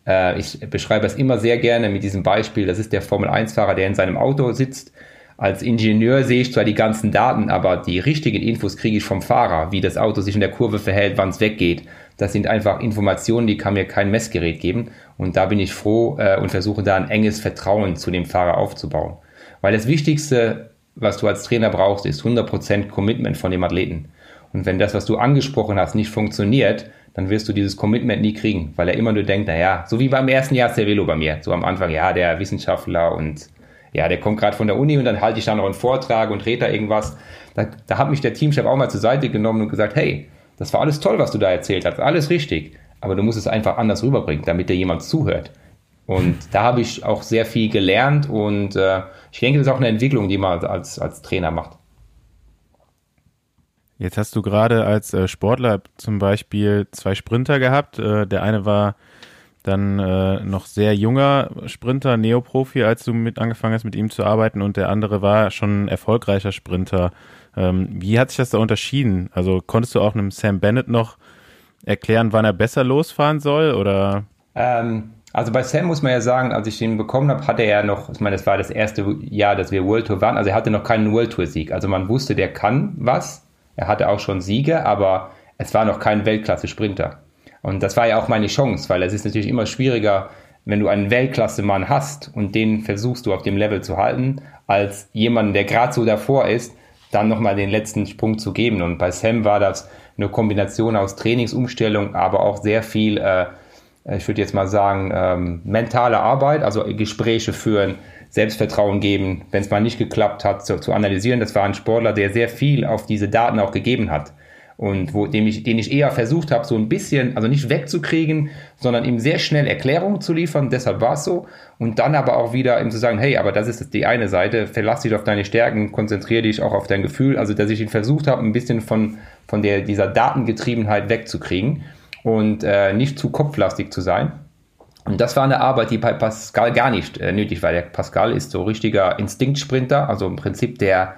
Äh, ich beschreibe es immer sehr gerne mit diesem Beispiel. Das ist der Formel-1-Fahrer, der in seinem Auto sitzt. Als Ingenieur sehe ich zwar die ganzen Daten, aber die richtigen Infos kriege ich vom Fahrer, wie das Auto sich in der Kurve verhält, wann es weggeht. Das sind einfach Informationen, die kann mir kein Messgerät geben. Und da bin ich froh äh, und versuche da ein enges Vertrauen zu dem Fahrer aufzubauen. Weil das Wichtigste, was du als Trainer brauchst, ist 100% Commitment von dem Athleten. Und wenn das, was du angesprochen hast, nicht funktioniert, dann wirst du dieses Commitment nie kriegen, weil er immer nur denkt, naja, so wie beim ersten Jahr Cervelo bei mir, so am Anfang, ja, der Wissenschaftler und ja, der kommt gerade von der Uni und dann halte ich da noch einen Vortrag und rede da irgendwas. Da, da hat mich der Teamchef auch mal zur Seite genommen und gesagt, hey, das war alles toll, was du da erzählt hast, alles richtig, aber du musst es einfach anders rüberbringen, damit dir jemand zuhört. Und da habe ich auch sehr viel gelernt und äh, ich denke, das ist auch eine Entwicklung, die man als, als Trainer macht. Jetzt hast du gerade als äh, Sportler zum Beispiel zwei Sprinter gehabt. Äh, der eine war dann äh, noch sehr junger Sprinter, Neoprofi, als du mit angefangen hast, mit ihm zu arbeiten, und der andere war schon ein erfolgreicher Sprinter. Ähm, wie hat sich das da unterschieden? Also konntest du auch einem Sam Bennett noch erklären, wann er besser losfahren soll? Oder? Ähm, also bei Sam muss man ja sagen, als ich ihn bekommen habe, hatte er noch, ich meine, das war das erste Jahr, dass wir World Tour waren, also er hatte noch keinen World Tour Sieg. Also man wusste, der kann was. Er hatte auch schon Siege, aber es war noch kein Weltklasse-Sprinter. Und das war ja auch meine Chance, weil es ist natürlich immer schwieriger, wenn du einen Weltklasse-Mann hast und den versuchst du auf dem Level zu halten, als jemanden, der gerade so davor ist, dann nochmal den letzten Sprung zu geben. Und bei Sam war das eine Kombination aus Trainingsumstellung, aber auch sehr viel, äh, ich würde jetzt mal sagen, ähm, mentale Arbeit, also Gespräche führen, Selbstvertrauen geben, wenn es mal nicht geklappt hat, zu, zu, analysieren. Das war ein Sportler, der sehr viel auf diese Daten auch gegeben hat. Und wo, dem ich, den ich eher versucht habe, so ein bisschen, also nicht wegzukriegen, sondern ihm sehr schnell Erklärungen zu liefern, deshalb war es so. Und dann aber auch wieder ihm zu sagen, hey, aber das ist die eine Seite, verlass dich auf deine Stärken, konzentriere dich auch auf dein Gefühl. Also, dass ich ihn versucht habe, ein bisschen von, von der, dieser Datengetriebenheit wegzukriegen und äh, nicht zu kopflastig zu sein. Und das war eine Arbeit, die bei Pascal gar nicht äh, nötig war. Der Pascal ist so richtiger Instinktsprinter, also im Prinzip der,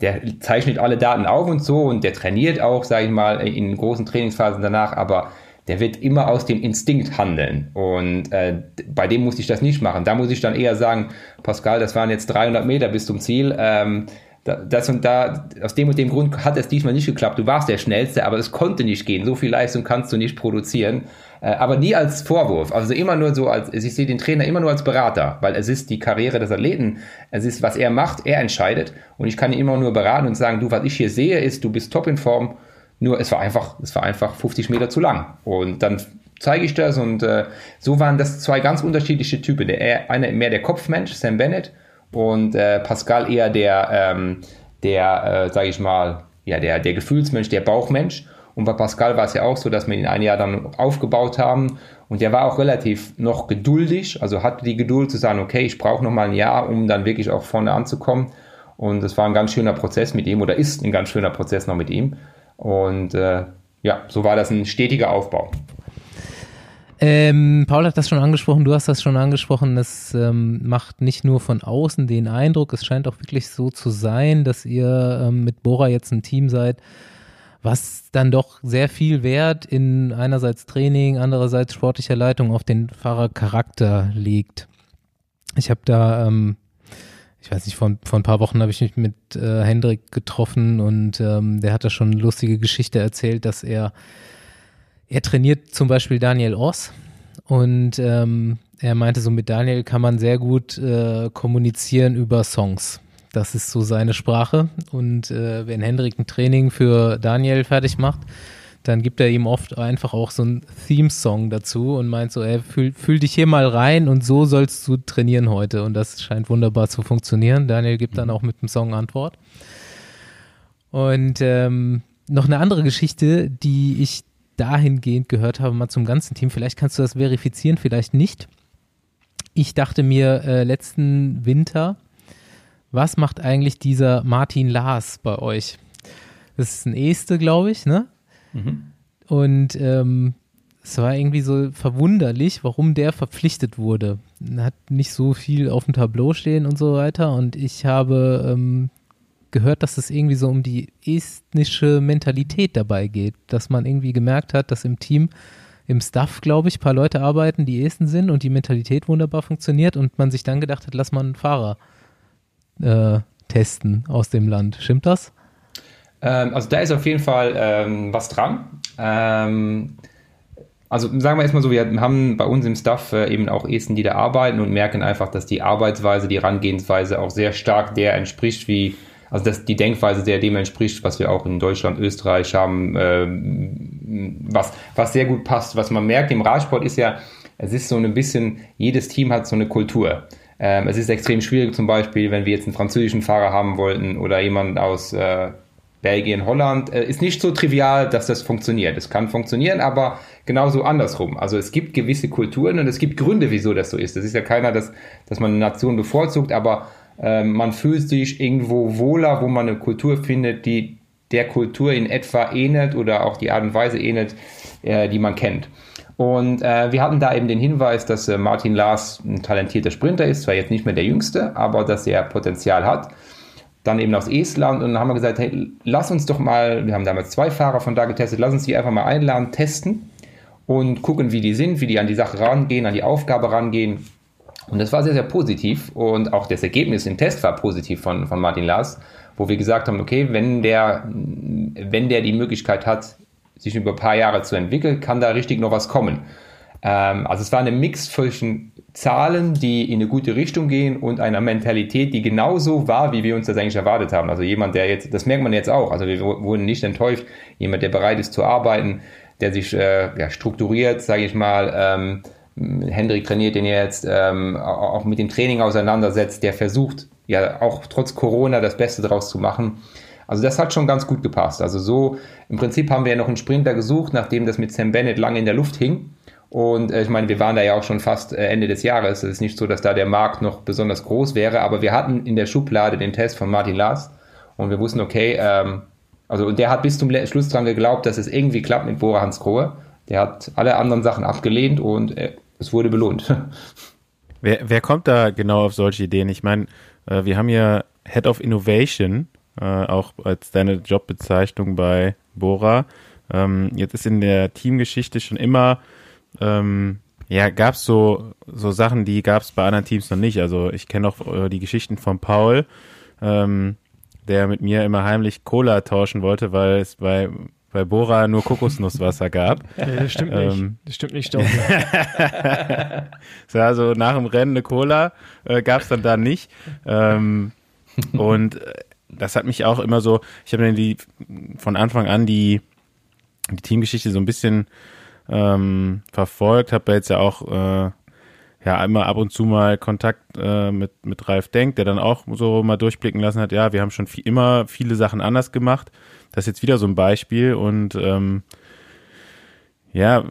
der zeichnet alle Daten auf und so und der trainiert auch, sage ich mal, in großen Trainingsphasen danach, aber der wird immer aus dem Instinkt handeln. Und äh, bei dem muss ich das nicht machen. Da muss ich dann eher sagen, Pascal, das waren jetzt 300 Meter bis zum Ziel. Ähm, das und da, aus dem und dem Grund hat es diesmal nicht geklappt. Du warst der Schnellste, aber es konnte nicht gehen. So viel Leistung kannst du nicht produzieren. Äh, aber nie als Vorwurf. Also immer nur so als, ich sehe den Trainer immer nur als Berater, weil es ist die Karriere des Athleten, es ist, was er macht, er entscheidet und ich kann ihn immer nur beraten und sagen, du, was ich hier sehe, ist, du bist top in Form, nur es war einfach, es war einfach 50 Meter zu lang und dann zeige ich das und äh, so waren das zwei ganz unterschiedliche Typen. Der eine mehr der Kopfmensch, Sam Bennett und äh, Pascal eher der, ähm, der, äh, sage ich mal, ja, der, der Gefühlsmensch, der Bauchmensch. Und bei Pascal war es ja auch so, dass wir ihn ein Jahr dann aufgebaut haben. Und der war auch relativ noch geduldig, also hatte die Geduld zu sagen, okay, ich brauche noch mal ein Jahr, um dann wirklich auch vorne anzukommen. Und es war ein ganz schöner Prozess mit ihm oder ist ein ganz schöner Prozess noch mit ihm. Und äh, ja, so war das ein stetiger Aufbau. Ähm, Paul hat das schon angesprochen, du hast das schon angesprochen, es ähm, macht nicht nur von außen den Eindruck, es scheint auch wirklich so zu sein, dass ihr ähm, mit Bora jetzt ein Team seid, was dann doch sehr viel Wert in einerseits Training, andererseits sportlicher Leitung auf den Fahrercharakter legt. Ich habe da, ähm, ich weiß nicht, vor, vor ein paar Wochen habe ich mich mit äh, Hendrik getroffen und ähm, der hat da schon eine lustige Geschichte erzählt, dass er, er trainiert zum Beispiel Daniel Oss und ähm, er meinte, so mit Daniel kann man sehr gut äh, kommunizieren über Songs. Das ist so seine Sprache. Und äh, wenn Hendrik ein Training für Daniel fertig macht, dann gibt er ihm oft einfach auch so einen Theme-Song dazu und meint so, ey, fühl, fühl dich hier mal rein und so sollst du trainieren heute. Und das scheint wunderbar zu funktionieren. Daniel gibt dann mhm. auch mit dem Song Antwort. Und ähm, noch eine andere Geschichte, die ich dahingehend gehört habe, mal zum ganzen Team. Vielleicht kannst du das verifizieren, vielleicht nicht. Ich dachte mir äh, letzten Winter, was macht eigentlich dieser Martin Lars bei euch? Das ist ein Este, glaube ich, ne? Mhm. Und ähm, es war irgendwie so verwunderlich, warum der verpflichtet wurde. Er hat nicht so viel auf dem Tableau stehen und so weiter. Und ich habe ähm, gehört, dass es irgendwie so um die estnische Mentalität dabei geht. Dass man irgendwie gemerkt hat, dass im Team, im Staff, glaube ich, ein paar Leute arbeiten, die Esten sind und die Mentalität wunderbar funktioniert und man sich dann gedacht hat, lass mal einen Fahrer äh, testen aus dem Land. Stimmt das? Ähm, also da ist auf jeden Fall ähm, was dran. Ähm, also sagen wir erstmal so, wir haben bei uns im Staff äh, eben auch Esten, die da arbeiten und merken einfach, dass die Arbeitsweise, die Herangehensweise auch sehr stark der entspricht, wie, also dass die Denkweise sehr dem entspricht, was wir auch in Deutschland, Österreich haben, äh, was, was sehr gut passt. Was man merkt im Radsport ist ja, es ist so ein bisschen, jedes Team hat so eine Kultur. Ähm, es ist extrem schwierig, zum Beispiel, wenn wir jetzt einen französischen Fahrer haben wollten oder jemanden aus, äh, Belgien, Holland, äh, ist nicht so trivial, dass das funktioniert. Es kann funktionieren, aber genauso andersrum. Also es gibt gewisse Kulturen und es gibt Gründe, wieso das so ist. Das ist ja keiner, dass, dass man eine Nation bevorzugt, aber man fühlt sich irgendwo wohler, wo man eine Kultur findet, die der Kultur in etwa ähnelt oder auch die Art und Weise ähnelt, äh, die man kennt. Und äh, wir hatten da eben den Hinweis, dass äh, Martin Lars ein talentierter Sprinter ist, zwar jetzt nicht mehr der Jüngste, aber dass er Potenzial hat dann eben aus Estland und dann haben wir gesagt, hey, lass uns doch mal, wir haben damals zwei Fahrer von da getestet, lass uns die einfach mal einladen, testen und gucken, wie die sind, wie die an die Sache rangehen, an die Aufgabe rangehen. Und das war sehr, sehr positiv und auch das Ergebnis im Test war positiv von, von Martin Lars, wo wir gesagt haben, okay, wenn der, wenn der die Möglichkeit hat, sich über ein paar Jahre zu entwickeln, kann da richtig noch was kommen. Ähm, also es war eine Mix zwischen Zahlen, die in eine gute Richtung gehen und einer Mentalität, die genauso war, wie wir uns das eigentlich erwartet haben. Also jemand, der jetzt, das merkt man jetzt auch, also wir wurden nicht enttäuscht, jemand, der bereit ist zu arbeiten, der sich äh, ja, strukturiert, sage ich mal, ähm, Hendrik trainiert den jetzt, ähm, auch mit dem Training auseinandersetzt, der versucht, ja auch trotz Corona das Beste draus zu machen. Also das hat schon ganz gut gepasst. Also so, im Prinzip haben wir ja noch einen Sprinter gesucht, nachdem das mit Sam Bennett lange in der Luft hing. Und äh, ich meine, wir waren da ja auch schon fast äh, Ende des Jahres. Es ist nicht so, dass da der Markt noch besonders groß wäre, aber wir hatten in der Schublade den Test von Martin Lars und wir wussten, okay, ähm, also und der hat bis zum Schluss dran geglaubt, dass es irgendwie klappt mit Bora Hans Grohe. Der hat alle anderen Sachen abgelehnt und äh, es wurde belohnt. [laughs] Wer, wer kommt da genau auf solche Ideen? Ich meine, äh, wir haben ja Head of Innovation, äh, auch als deine Jobbezeichnung bei Bora. Ähm, jetzt ist in der Teamgeschichte schon immer ähm, ja, gab es so, so Sachen, die gab es bei anderen Teams noch nicht. Also ich kenne auch äh, die Geschichten von Paul, ähm, der mit mir immer heimlich Cola tauschen wollte, weil es bei, bei Bora nur Kokosnusswasser gab. Ja, das stimmt ähm, nicht. Das stimmt nicht doch. [laughs] so, also nach dem Rennen eine Cola äh, gab es dann da nicht. Ähm, und äh, das hat mich auch immer so, ich habe dann die von Anfang an die, die Teamgeschichte so ein bisschen ähm, verfolgt, habe jetzt ja auch äh, ja immer ab und zu mal Kontakt äh, mit mit Ralf Denk, der dann auch so mal durchblicken lassen hat, ja, wir haben schon viel, immer viele Sachen anders gemacht. Das ist jetzt wieder so ein Beispiel und ähm, ja,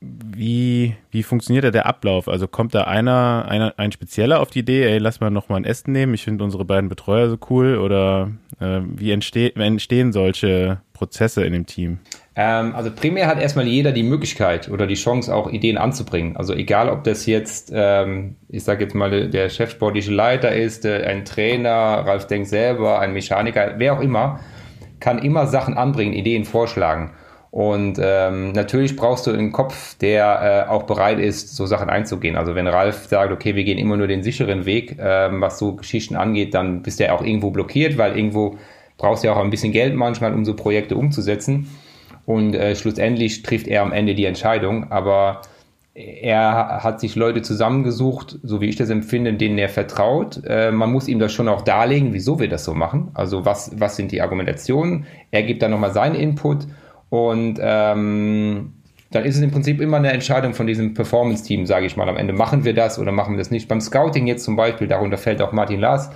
wie, wie funktioniert da der Ablauf? Also kommt da einer, einer, ein Spezieller auf die Idee, ey, lass mal nochmal ein Essen nehmen, ich finde unsere beiden Betreuer so cool oder äh, wie entsteh, entstehen solche Prozesse in dem Team? Ähm, also primär hat erstmal jeder die Möglichkeit oder die Chance, auch Ideen anzubringen. Also egal, ob das jetzt, ähm, ich sage jetzt mal, der chefsportliche Leiter ist, äh, ein Trainer, Ralf Denk selber, ein Mechaniker, wer auch immer, kann immer Sachen anbringen, Ideen vorschlagen. Und ähm, natürlich brauchst du einen Kopf, der äh, auch bereit ist, so Sachen einzugehen. Also wenn Ralf sagt, okay, wir gehen immer nur den sicheren Weg, ähm, was so Geschichten angeht, dann bist du ja auch irgendwo blockiert, weil irgendwo brauchst du ja auch ein bisschen Geld manchmal, um so Projekte umzusetzen und äh, schlussendlich trifft er am Ende die Entscheidung. Aber er hat sich Leute zusammengesucht, so wie ich das empfinde, denen er vertraut. Äh, man muss ihm das schon auch darlegen, wieso wir das so machen. Also was, was sind die Argumentationen? Er gibt dann nochmal seinen Input und ähm, dann ist es im Prinzip immer eine Entscheidung von diesem Performance-Team, sage ich mal. Am Ende machen wir das oder machen wir das nicht. Beim Scouting jetzt zum Beispiel, darunter fällt auch Martin Lars,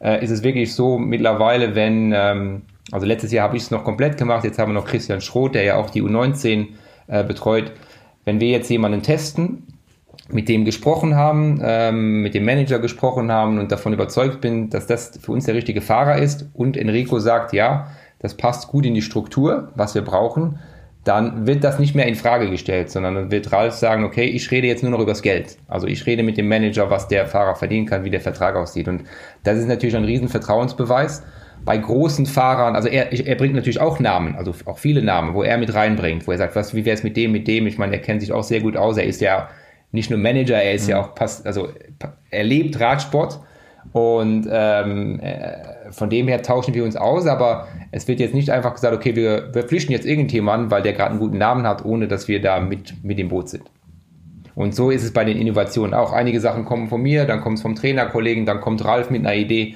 äh, ist es wirklich so mittlerweile, wenn ähm, also letztes Jahr habe ich es noch komplett gemacht, jetzt haben wir noch Christian Schroth, der ja auch die U19 äh, betreut. Wenn wir jetzt jemanden testen, mit dem gesprochen haben, ähm, mit dem Manager gesprochen haben und davon überzeugt bin, dass das für uns der richtige Fahrer ist und Enrico sagt, ja, das passt gut in die Struktur, was wir brauchen, dann wird das nicht mehr in Frage gestellt, sondern dann wird Ralf sagen, okay, ich rede jetzt nur noch übers Geld. Also ich rede mit dem Manager, was der Fahrer verdienen kann, wie der Vertrag aussieht. Und das ist natürlich ein riesen Vertrauensbeweis bei großen Fahrern, also er, er bringt natürlich auch Namen, also auch viele Namen, wo er mit reinbringt, wo er sagt, was, wie wäre es mit dem, mit dem? Ich meine, er kennt sich auch sehr gut aus. Er ist ja nicht nur Manager, er ist mhm. ja auch, passt, also er lebt Radsport und ähm, äh, von dem her tauschen wir uns aus, aber es wird jetzt nicht einfach gesagt, okay, wir, wir pflichten jetzt irgendjemanden, weil der gerade einen guten Namen hat, ohne dass wir da mit, mit dem Boot sind. Und so ist es bei den Innovationen auch. Einige Sachen kommen von mir, dann kommt es vom Trainerkollegen, dann kommt Ralf mit einer Idee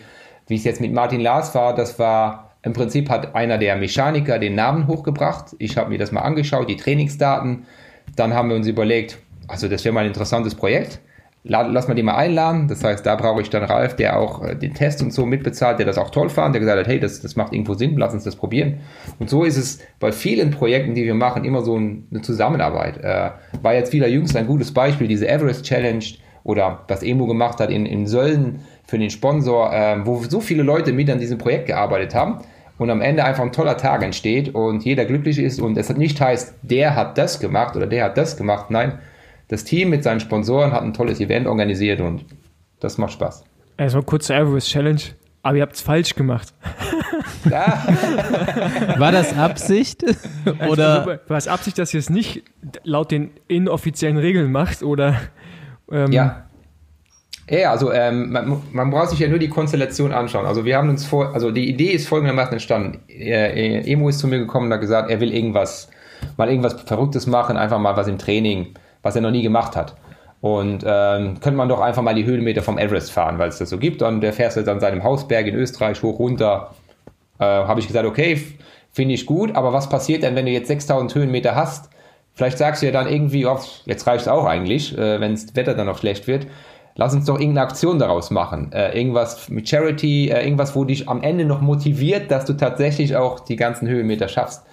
wie es jetzt mit Martin Lars war, das war im Prinzip hat einer der Mechaniker den Namen hochgebracht. Ich habe mir das mal angeschaut, die Trainingsdaten. Dann haben wir uns überlegt, also das wäre mal ein interessantes Projekt. lass mal die mal einladen. Das heißt, da brauche ich dann Ralf, der auch äh, den Test und so mitbezahlt, der das auch toll fand, der gesagt hat, hey, das, das macht irgendwo Sinn, lass uns das probieren. Und so ist es bei vielen Projekten, die wir machen, immer so eine Zusammenarbeit. Äh, war jetzt wieder jüngst ein gutes Beispiel, diese Everest Challenge oder was Emo gemacht hat in, in Sölden für den Sponsor, äh, wo so viele Leute mit an diesem Projekt gearbeitet haben und am Ende einfach ein toller Tag entsteht und jeder glücklich ist und es nicht heißt, der hat das gemacht oder der hat das gemacht. Nein, das Team mit seinen Sponsoren hat ein tolles Event organisiert und das macht Spaß. Also kurze Everest Challenge, aber ihr habt es falsch gemacht. [laughs] Ja. War das Absicht? [laughs] oder also, war es Absicht, dass ihr es nicht laut den inoffiziellen Regeln macht? Oder, ähm ja. Ja, also ähm, man, man, braucht sich ja nur die Konstellation anschauen. Also wir haben uns vor, also die Idee ist folgendermaßen entstanden. Äh, Emo ist zu mir gekommen und hat gesagt, er will irgendwas, mal irgendwas Verrücktes machen, einfach mal was im Training was er noch nie gemacht hat. Und ähm, könnte man doch einfach mal die Höhenmeter vom Everest fahren, weil es das so gibt. Und der fährst du dann seinem Hausberg in Österreich hoch runter. Äh, Habe ich gesagt, okay, finde ich gut, aber was passiert denn, wenn du jetzt 6000 Höhenmeter hast? Vielleicht sagst du ja dann irgendwie, oh, jetzt reicht es auch eigentlich, äh, wenn das Wetter dann noch schlecht wird. Lass uns doch irgendeine Aktion daraus machen. Äh, irgendwas mit Charity, äh, irgendwas, wo dich am Ende noch motiviert, dass du tatsächlich auch die ganzen Höhenmeter schaffst.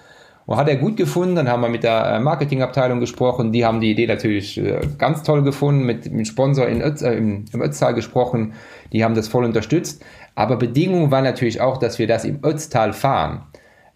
Und hat er gut gefunden, dann haben wir mit der äh, Marketingabteilung gesprochen, die haben die Idee natürlich äh, ganz toll gefunden, mit dem Sponsor in Ötz, äh, im, im Ötztal gesprochen, die haben das voll unterstützt. Aber Bedingung war natürlich auch, dass wir das im Ötztal fahren.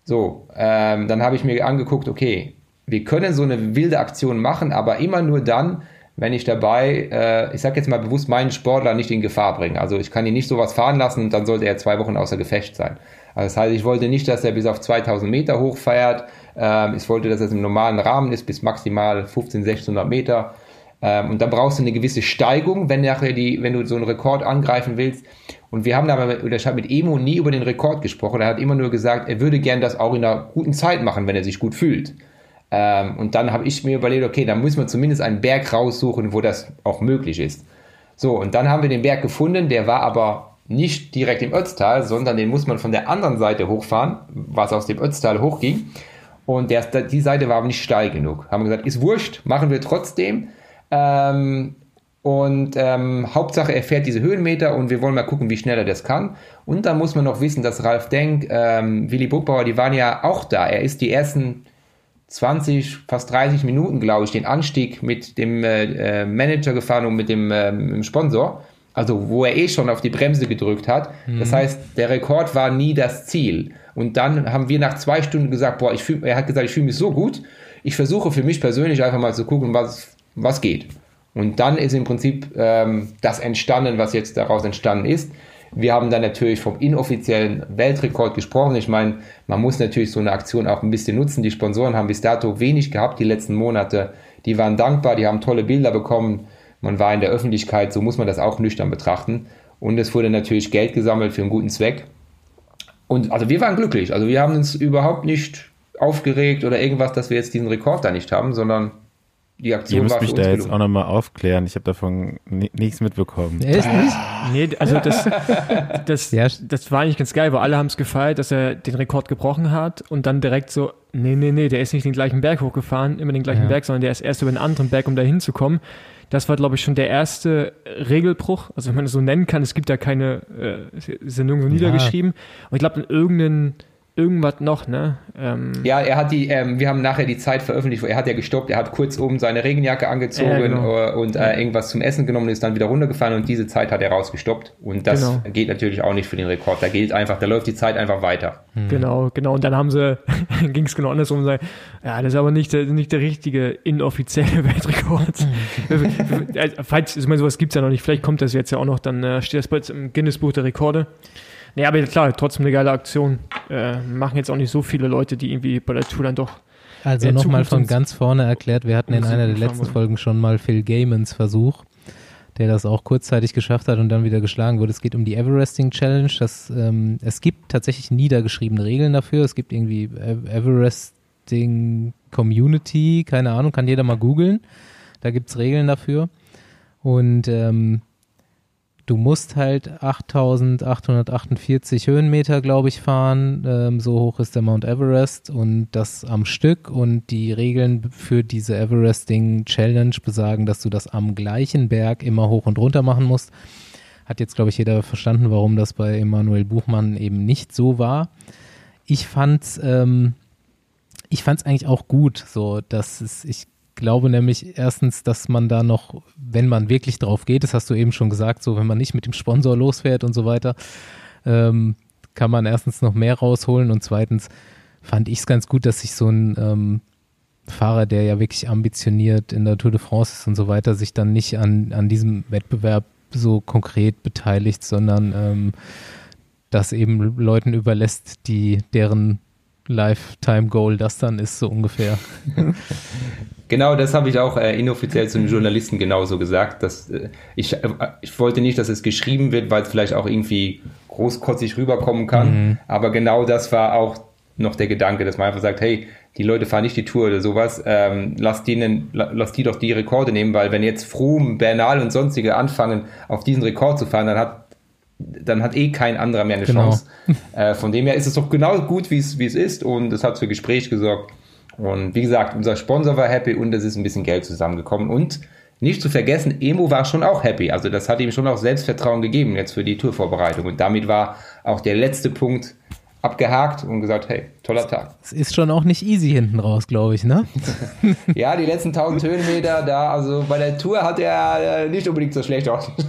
So, ähm, dann habe ich mir angeguckt, okay, wir können so eine wilde Aktion machen, aber immer nur dann, wenn ich dabei, äh, ich sage jetzt mal bewusst, meinen Sportler nicht in Gefahr bringe. Also ich kann ihn nicht sowas fahren lassen und dann sollte er zwei Wochen außer Gefecht sein. Also das heißt, ich wollte nicht, dass er bis auf 2000 Meter hochfeiert. Ähm, ich wollte, dass es im normalen Rahmen ist, bis maximal 1500, 1600 Meter. Ähm, und dann brauchst du eine gewisse Steigung, wenn, nachher die, wenn du so einen Rekord angreifen willst. Und wir haben aber, oder ich habe mit Emo nie über den Rekord gesprochen. Er hat immer nur gesagt, er würde gern das auch in einer guten Zeit machen, wenn er sich gut fühlt. Ähm, und dann habe ich mir überlegt, okay, dann muss man zumindest einen Berg raussuchen, wo das auch möglich ist. So, und dann haben wir den Berg gefunden, der war aber nicht direkt im Ötztal, sondern den muss man von der anderen Seite hochfahren, was aus dem Ötztal hochging. Und der, die Seite war aber nicht steil genug. Haben wir gesagt, ist wurscht, machen wir trotzdem. Ähm, und ähm, Hauptsache, er fährt diese Höhenmeter und wir wollen mal gucken, wie schnell er das kann. Und dann muss man noch wissen, dass Ralf Denk, ähm, Willy Buchbauer, die waren ja auch da. Er ist die ersten 20, fast 30 Minuten, glaube ich, den Anstieg mit dem äh, äh Manager gefahren und mit dem, äh, mit dem Sponsor. Also wo er eh schon auf die Bremse gedrückt hat. Mhm. Das heißt, der Rekord war nie das Ziel. Und dann haben wir nach zwei Stunden gesagt, boah, ich fühl, er hat gesagt, ich fühle mich so gut. Ich versuche für mich persönlich einfach mal zu gucken, was, was geht. Und dann ist im Prinzip ähm, das entstanden, was jetzt daraus entstanden ist. Wir haben dann natürlich vom inoffiziellen Weltrekord gesprochen. Ich meine, man muss natürlich so eine Aktion auch ein bisschen nutzen. Die Sponsoren haben bis dato wenig gehabt die letzten Monate. Die waren dankbar, die haben tolle Bilder bekommen man war in der Öffentlichkeit, so muss man das auch nüchtern betrachten. Und es wurde natürlich Geld gesammelt für einen guten Zweck. Und also wir waren glücklich. Also wir haben uns überhaupt nicht aufgeregt oder irgendwas, dass wir jetzt diesen Rekord da nicht haben, sondern die Aktion Ihr müsst war mich da jetzt auch nochmal aufklären. Ich habe davon nichts mitbekommen. Echt nicht? Nee, also das, [laughs] das, das war eigentlich ganz geil, weil alle haben es gefeiert, dass er den Rekord gebrochen hat und dann direkt so, nee, nee, nee, der ist nicht den gleichen Berg hochgefahren, immer den gleichen ja. Berg, sondern der ist erst über einen anderen Berg, um da hinzukommen. Das war, glaube ich, schon der erste Regelbruch, also wenn man es so nennen kann. Es gibt da keine, äh, sind nirgendwo ja. niedergeschrieben. Und ich glaube, in irgendeinen irgendwas noch, ne? Ähm ja, er hat die, ähm, wir haben nachher die Zeit veröffentlicht, er hat ja gestoppt, er hat kurz oben seine Regenjacke angezogen genau. Äh, und äh, irgendwas zum Essen genommen und ist dann wieder runtergefallen und diese Zeit hat er rausgestoppt. Und das genau. geht natürlich auch nicht für den Rekord. Da gilt einfach, da läuft die Zeit einfach weiter. Hm. Genau, genau. Und dann haben sie, [laughs] ging es genau andersrum und sagen, ja, das ist aber nicht der, nicht der richtige inoffizielle [laughs] Weltrekord. Hm. [laughs] Falls, ich meine, sowas gibt es ja noch nicht, vielleicht kommt das jetzt ja auch noch, dann äh, steht das bald im Guinness-Buch der Rekorde. Nee, aber klar, trotzdem eine geile Aktion. Äh, machen jetzt auch nicht so viele Leute, die irgendwie bei der Tour dann doch. Also äh, nochmal von ganz vorne erklärt, wir hatten in einer der letzten Folgen schon mal Phil Gaimans Versuch, der das auch kurzzeitig geschafft hat und dann wieder geschlagen wurde. Es geht um die Everesting Challenge. Das, ähm, es gibt tatsächlich niedergeschriebene Regeln dafür. Es gibt irgendwie Everesting Community, keine Ahnung, kann jeder mal googeln. Da gibt es Regeln dafür. Und ähm, du musst halt 8848 Höhenmeter, glaube ich, fahren. Ähm, so hoch ist der Mount Everest und das am Stück. Und die Regeln für diese Everesting Challenge besagen, dass du das am gleichen Berg immer hoch und runter machen musst. Hat jetzt, glaube ich, jeder verstanden, warum das bei Emanuel Buchmann eben nicht so war. Ich fand's, ähm, ich fand's eigentlich auch gut, so dass es, ich glaube nämlich erstens, dass man da noch, wenn man wirklich drauf geht, das hast du eben schon gesagt, so wenn man nicht mit dem Sponsor losfährt und so weiter, ähm, kann man erstens noch mehr rausholen und zweitens fand ich es ganz gut, dass sich so ein ähm, Fahrer, der ja wirklich ambitioniert in der Tour de France ist und so weiter, sich dann nicht an, an diesem Wettbewerb so konkret beteiligt, sondern ähm, das eben Leuten überlässt, die deren Lifetime Goal das dann ist, so ungefähr. [laughs] Genau, das habe ich auch äh, inoffiziell zu den Journalisten genauso gesagt. Dass, äh, ich, äh, ich wollte nicht, dass es geschrieben wird, weil es vielleicht auch irgendwie großkotzig rüberkommen kann. Mhm. Aber genau das war auch noch der Gedanke, dass man einfach sagt, hey, die Leute fahren nicht die Tour oder sowas, ähm, lass, denen, lass die doch die Rekorde nehmen, weil wenn jetzt Froome, Bernal und sonstige anfangen, auf diesen Rekord zu fahren, dann hat dann hat eh kein anderer mehr eine genau. Chance. [laughs] Äh, von dem her ist es doch genau gut, wie es ist und es hat für Gespräch gesorgt. Und wie gesagt, unser Sponsor war happy und es ist ein bisschen Geld zusammengekommen. Und nicht zu vergessen, Emo war schon auch happy. Also das hat ihm schon auch Selbstvertrauen gegeben jetzt für die Tourvorbereitung. Und damit war auch der letzte Punkt abgehakt und gesagt, hey, toller Tag. Es ist schon auch nicht easy hinten raus, glaube ich, ne? [laughs] ja, die letzten 1000 Höhenmeter da, also bei der Tour hat er äh, nicht unbedingt so schlecht aus. [laughs]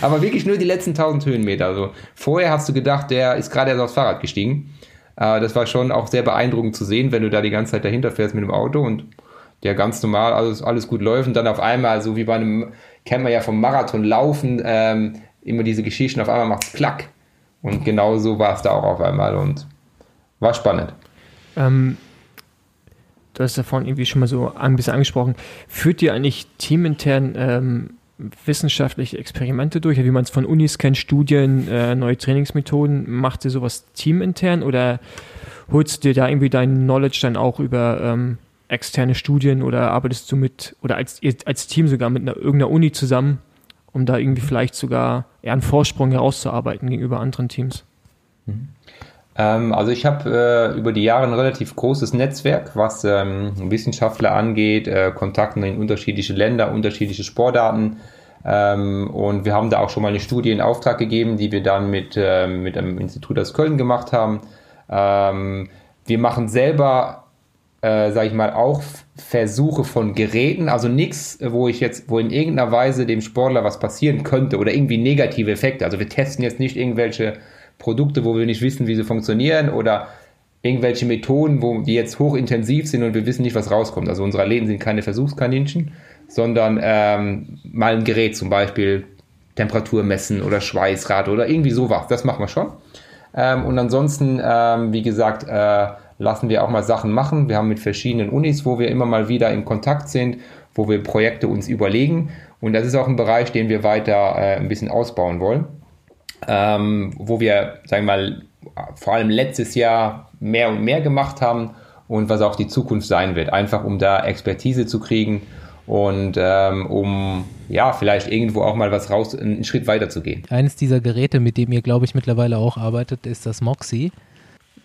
Aber wirklich nur die letzten 1000 Höhenmeter. Also vorher hast du gedacht, der ist gerade erst aufs Fahrrad gestiegen. Äh, das war schon auch sehr beeindruckend zu sehen, wenn du da die ganze Zeit dahinter fährst mit dem Auto und der ganz normal alles, alles gut läuft und dann auf einmal, so wie bei einem, kennen wir ja vom Marathon laufen, ähm, immer diese Geschichten, auf einmal macht es klack. Und genau so war es da auch auf einmal und war spannend. Ähm, du hast ja vorhin irgendwie schon mal so ein bisschen angesprochen. Führt ihr eigentlich teamintern ähm, wissenschaftliche Experimente durch, wie man es von Unis kennt, Studien, äh, neue Trainingsmethoden. Macht ihr sowas teamintern oder holst du dir da irgendwie dein Knowledge dann auch über ähm, externe Studien oder arbeitest du mit oder als, als Team sogar mit einer, irgendeiner Uni zusammen, um da irgendwie vielleicht sogar eher einen Vorsprung herauszuarbeiten gegenüber anderen Teams? Mhm. Ähm, also ich habe äh, über die Jahre ein relativ großes Netzwerk, was ähm, Wissenschaftler angeht, äh, Kontakten in unterschiedliche Länder, unterschiedliche Sportarten. Ähm, und wir haben da auch schon mal eine Studie in Auftrag gegeben, die wir dann mit, äh, mit einem Institut aus Köln gemacht haben. Ähm, wir machen selber, äh, sage ich mal, auch Versuche von Geräten, also nichts, wo ich jetzt, wo in irgendeiner Weise dem Sportler was passieren könnte oder irgendwie negative Effekte. Also wir testen jetzt nicht irgendwelche Produkte, wo wir nicht wissen, wie sie funktionieren oder irgendwelche Methoden, wo die jetzt hochintensiv sind und wir wissen nicht, was rauskommt. Also unsere Läden sind keine Versuchskaninchen, sondern ähm, mal ein Gerät zum Beispiel Temperatur messen oder Schweißrad oder irgendwie sowas. Das machen wir schon. Ähm, und ansonsten, ähm, wie gesagt, äh, lassen wir auch mal Sachen machen. Wir haben mit verschiedenen Unis, wo wir immer mal wieder in Kontakt sind, wo wir Projekte uns überlegen. Und das ist auch ein Bereich, den wir weiter äh, ein bisschen ausbauen wollen ähm, wo wir, sagen wir mal, vor allem letztes Jahr mehr und mehr gemacht haben und was auch die Zukunft sein wird. Einfach um da Expertise zu kriegen und ähm, um ja vielleicht irgendwo auch mal was raus, einen Schritt weiter zu gehen. Eines dieser Geräte, mit dem ihr, glaube ich, mittlerweile auch arbeitet, ist das Moxie.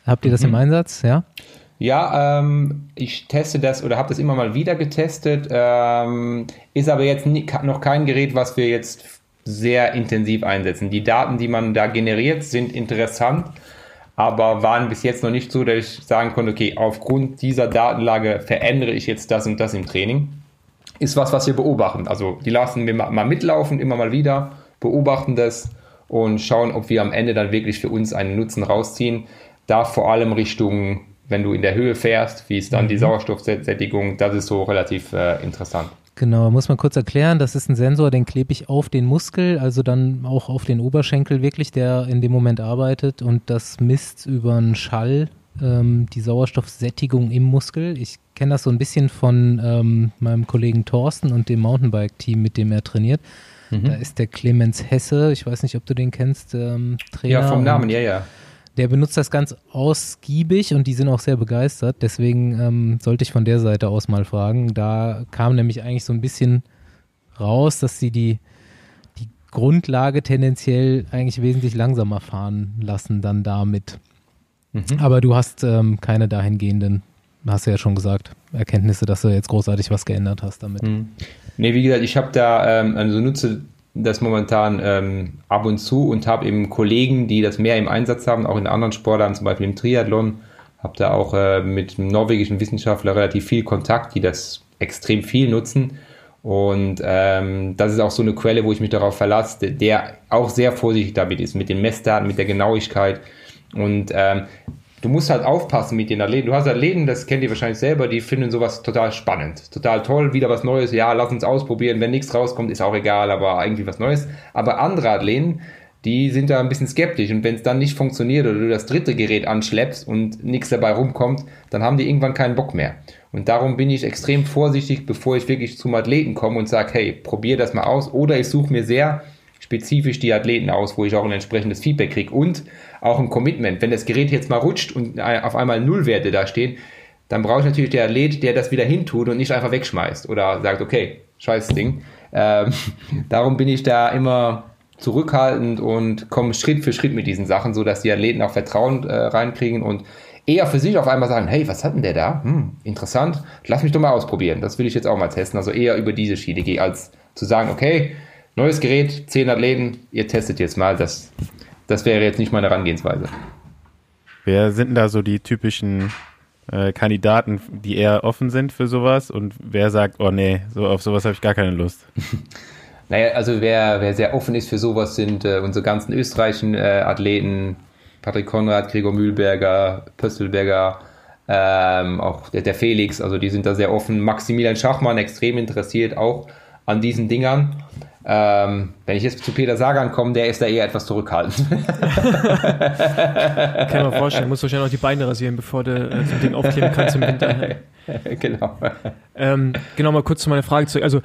Habt ihr das mhm. im Einsatz? Ja. Ja, ähm, ich teste das oder habe das immer mal wieder getestet. Ähm, ist aber jetzt nie, noch kein Gerät, was wir jetzt sehr intensiv einsetzen. Die Daten, die man da generiert, sind interessant, aber waren bis jetzt noch nicht so, dass ich sagen konnte, okay, aufgrund dieser Datenlage verändere ich jetzt das und das im Training. Ist was, was wir beobachten. Also die lassen wir mal mitlaufen, immer mal wieder, beobachten das und schauen, ob wir am Ende dann wirklich für uns einen Nutzen rausziehen. Da vor allem Richtung, wenn du in der Höhe fährst, wie ist dann mhm. die Sauerstoffsättigung, das ist so relativ äh, interessant. Genau, muss man kurz erklären, das ist ein Sensor, den klebe ich auf den Muskel, also dann auch auf den Oberschenkel wirklich, der in dem Moment arbeitet und das misst über einen Schall ähm, die Sauerstoffsättigung im Muskel. Ich kenne das so ein bisschen von ähm, meinem Kollegen Thorsten und dem Mountainbike-Team, mit dem er trainiert. Mhm. Da ist der Clemens Hesse, ich weiß nicht, ob du den kennst, ähm, Trainer. Ja, vom Namen, ja, ja. Der benutzt das ganz ausgiebig und die sind auch sehr begeistert. Deswegen ähm, sollte ich von der Seite aus mal fragen. Da kam nämlich eigentlich so ein bisschen raus, dass sie die, die Grundlage tendenziell eigentlich wesentlich langsamer fahren lassen dann damit. Mhm. Aber du hast ähm, keine dahingehenden, hast du ja schon gesagt, Erkenntnisse, dass du jetzt großartig was geändert hast damit. Mhm. Nee, wie gesagt, ich habe da, ähm, also nutze das momentan ähm, ab und zu und habe eben Kollegen, die das mehr im Einsatz haben, auch in anderen Sportarten, zum Beispiel im Triathlon. Habe da auch äh, mit einem norwegischen Wissenschaftler relativ viel Kontakt, die das extrem viel nutzen. Und ähm, das ist auch so eine Quelle, wo ich mich darauf verlasse, der auch sehr vorsichtig damit ist, mit den Messdaten, mit der Genauigkeit. Und ähm, du musst halt aufpassen mit den Athleten. Du hast Athleten, das kennt ihr wahrscheinlich selber, die finden sowas total spannend, total toll, wieder was Neues. Ja, lass uns ausprobieren. Wenn nichts rauskommt, ist auch egal, aber irgendwie was Neues. Aber andere Athleten, die sind da ein bisschen skeptisch. Und wenn es dann nicht funktioniert oder du das dritte Gerät anschleppst und nichts dabei rumkommt, dann haben die irgendwann keinen Bock mehr. Und darum bin ich extrem vorsichtig, bevor ich wirklich zum Athleten komme und sage, hey, probier das mal aus. Oder ich suche mir sehr spezifisch die Athleten aus, wo ich auch ein entsprechendes Feedback kriege und auch ein Commitment. Wenn das Gerät jetzt mal rutscht und auf einmal Nullwerte da stehen, dann brauche ich natürlich der Athlet, der das wieder hintut und nicht einfach wegschmeißt oder sagt, okay, scheiß Ding. Ähm, [laughs] darum bin ich da immer zurückhaltend und komme Schritt für Schritt mit diesen Sachen, sodass die Athleten auch Vertrauen äh, reinkriegen und eher für sich auf einmal sagen, hey, was hat denn der da? Hm, interessant, lass mich doch mal ausprobieren. Das will ich jetzt auch mal testen. Also eher über diese Schiene gehe, als zu sagen, okay, neues Gerät, 10 Athleten, ihr testet jetzt mal. Das, das wäre jetzt nicht meine Herangehensweise. Wer sind da so die typischen äh, Kandidaten, die eher offen sind für sowas und wer sagt, oh nee, so auf sowas habe ich gar keine Lust? [laughs] naja, also wer, wer sehr offen ist für sowas, sind äh, unsere ganzen österreichischen äh, Athleten, Patrick Konrad, Gregor Mühlberger, Pöstelberger, ähm, auch der, der Felix, also die sind da sehr offen. Maximilian Schachmann extrem interessiert auch an diesen Dingern. Ähm, wenn ich jetzt zu Peter Sagan komme, der ist da eher etwas zurückhaltend. [laughs] Kann man [laughs] vorstellen, musst du wahrscheinlich noch die Beine rasieren, bevor du äh, so ein Ding aufkleben kannst im Winter. [laughs] genau. Ähm, genau, mal kurz zu meiner Frage zurück. Also,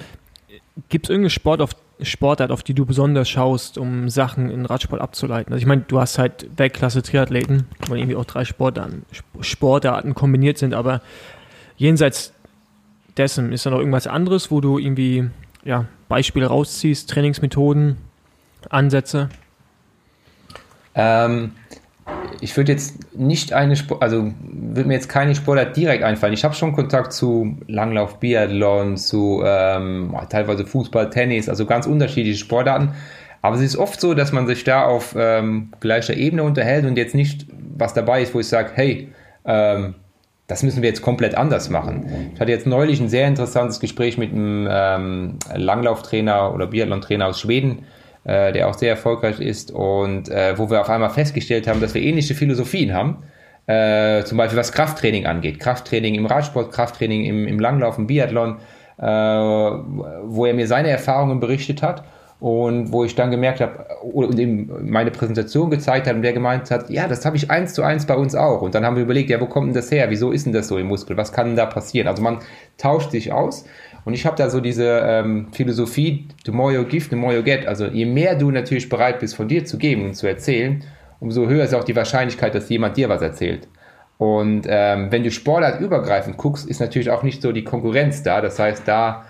gibt es irgendeine Sport auf, Sportart, auf die du besonders schaust, um Sachen in Radsport abzuleiten? Also, ich meine, du hast halt Weltklasse-Triathleten, wo irgendwie auch drei Sportarten, Sportarten kombiniert sind, aber jenseits dessen ist da noch irgendwas anderes, wo du irgendwie ja, Beispiele rausziehst, Trainingsmethoden, Ansätze? Ähm, ich würde jetzt nicht eine, Sport, also würde mir jetzt keine Sportart direkt einfallen. Ich habe schon Kontakt zu Langlauf, Biathlon, zu ähm, teilweise Fußball, Tennis, also ganz unterschiedliche Sportarten. Aber es ist oft so, dass man sich da auf ähm, gleicher Ebene unterhält und jetzt nicht was dabei ist, wo ich sage, hey, ähm, das müssen wir jetzt komplett anders machen. Ich hatte jetzt neulich ein sehr interessantes Gespräch mit einem ähm, Langlauftrainer oder Biathlon-Trainer aus Schweden, äh, der auch sehr erfolgreich ist und äh, wo wir auf einmal festgestellt haben, dass wir ähnliche Philosophien haben. Äh, zum Beispiel was Krafttraining angeht. Krafttraining im Radsport, Krafttraining im, im Langlauf, im Biathlon, äh, wo er mir seine Erfahrungen berichtet hat und wo ich dann gemerkt habe und ihm meine Präsentation gezeigt habe und der gemeint hat, ja, das habe ich eins zu eins bei uns auch. Und dann haben wir überlegt, ja, wo kommt denn das her? Wieso ist denn das so im Muskel? Was kann denn da passieren? Also man tauscht sich aus und ich habe da so diese ähm, Philosophie, the more you give, the more you get. Also je mehr du natürlich bereit bist, von dir zu geben und zu erzählen, umso höher ist auch die Wahrscheinlichkeit, dass jemand dir was erzählt. Und ähm, wenn du Sportart übergreifend guckst, ist natürlich auch nicht so die Konkurrenz da. Das heißt, da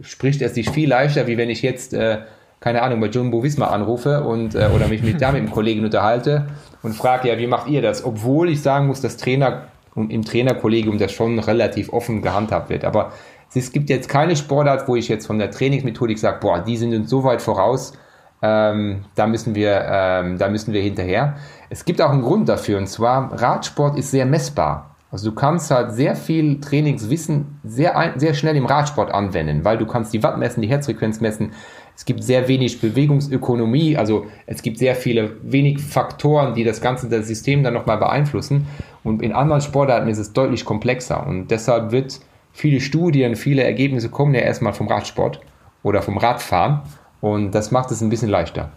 spricht es sich viel leichter, wie wenn ich jetzt äh, keine Ahnung, bei Jumbo Visma anrufe und äh, oder mich mit da mit einem Kollegen unterhalte und frage, ja, wie macht ihr das? Obwohl ich sagen muss, dass Trainer im Trainerkollegium das schon relativ offen gehandhabt wird. Aber es gibt jetzt keine Sportart, wo ich jetzt von der Trainingsmethodik sage, boah, die sind uns so weit voraus, ähm, da müssen wir, ähm, da müssen wir hinterher. Es gibt auch einen Grund dafür, und zwar Radsport ist sehr messbar. Also du kannst halt sehr viel Trainingswissen sehr, sehr schnell im Radsport anwenden, weil du kannst die Watt messen, die Herzfrequenz messen, es gibt sehr wenig Bewegungsökonomie, also es gibt sehr viele wenig Faktoren, die das ganze das System dann nochmal beeinflussen. Und in anderen Sportarten ist es deutlich komplexer. Und deshalb wird viele Studien, viele Ergebnisse kommen ja erstmal vom Radsport oder vom Radfahren. Und das macht es ein bisschen leichter.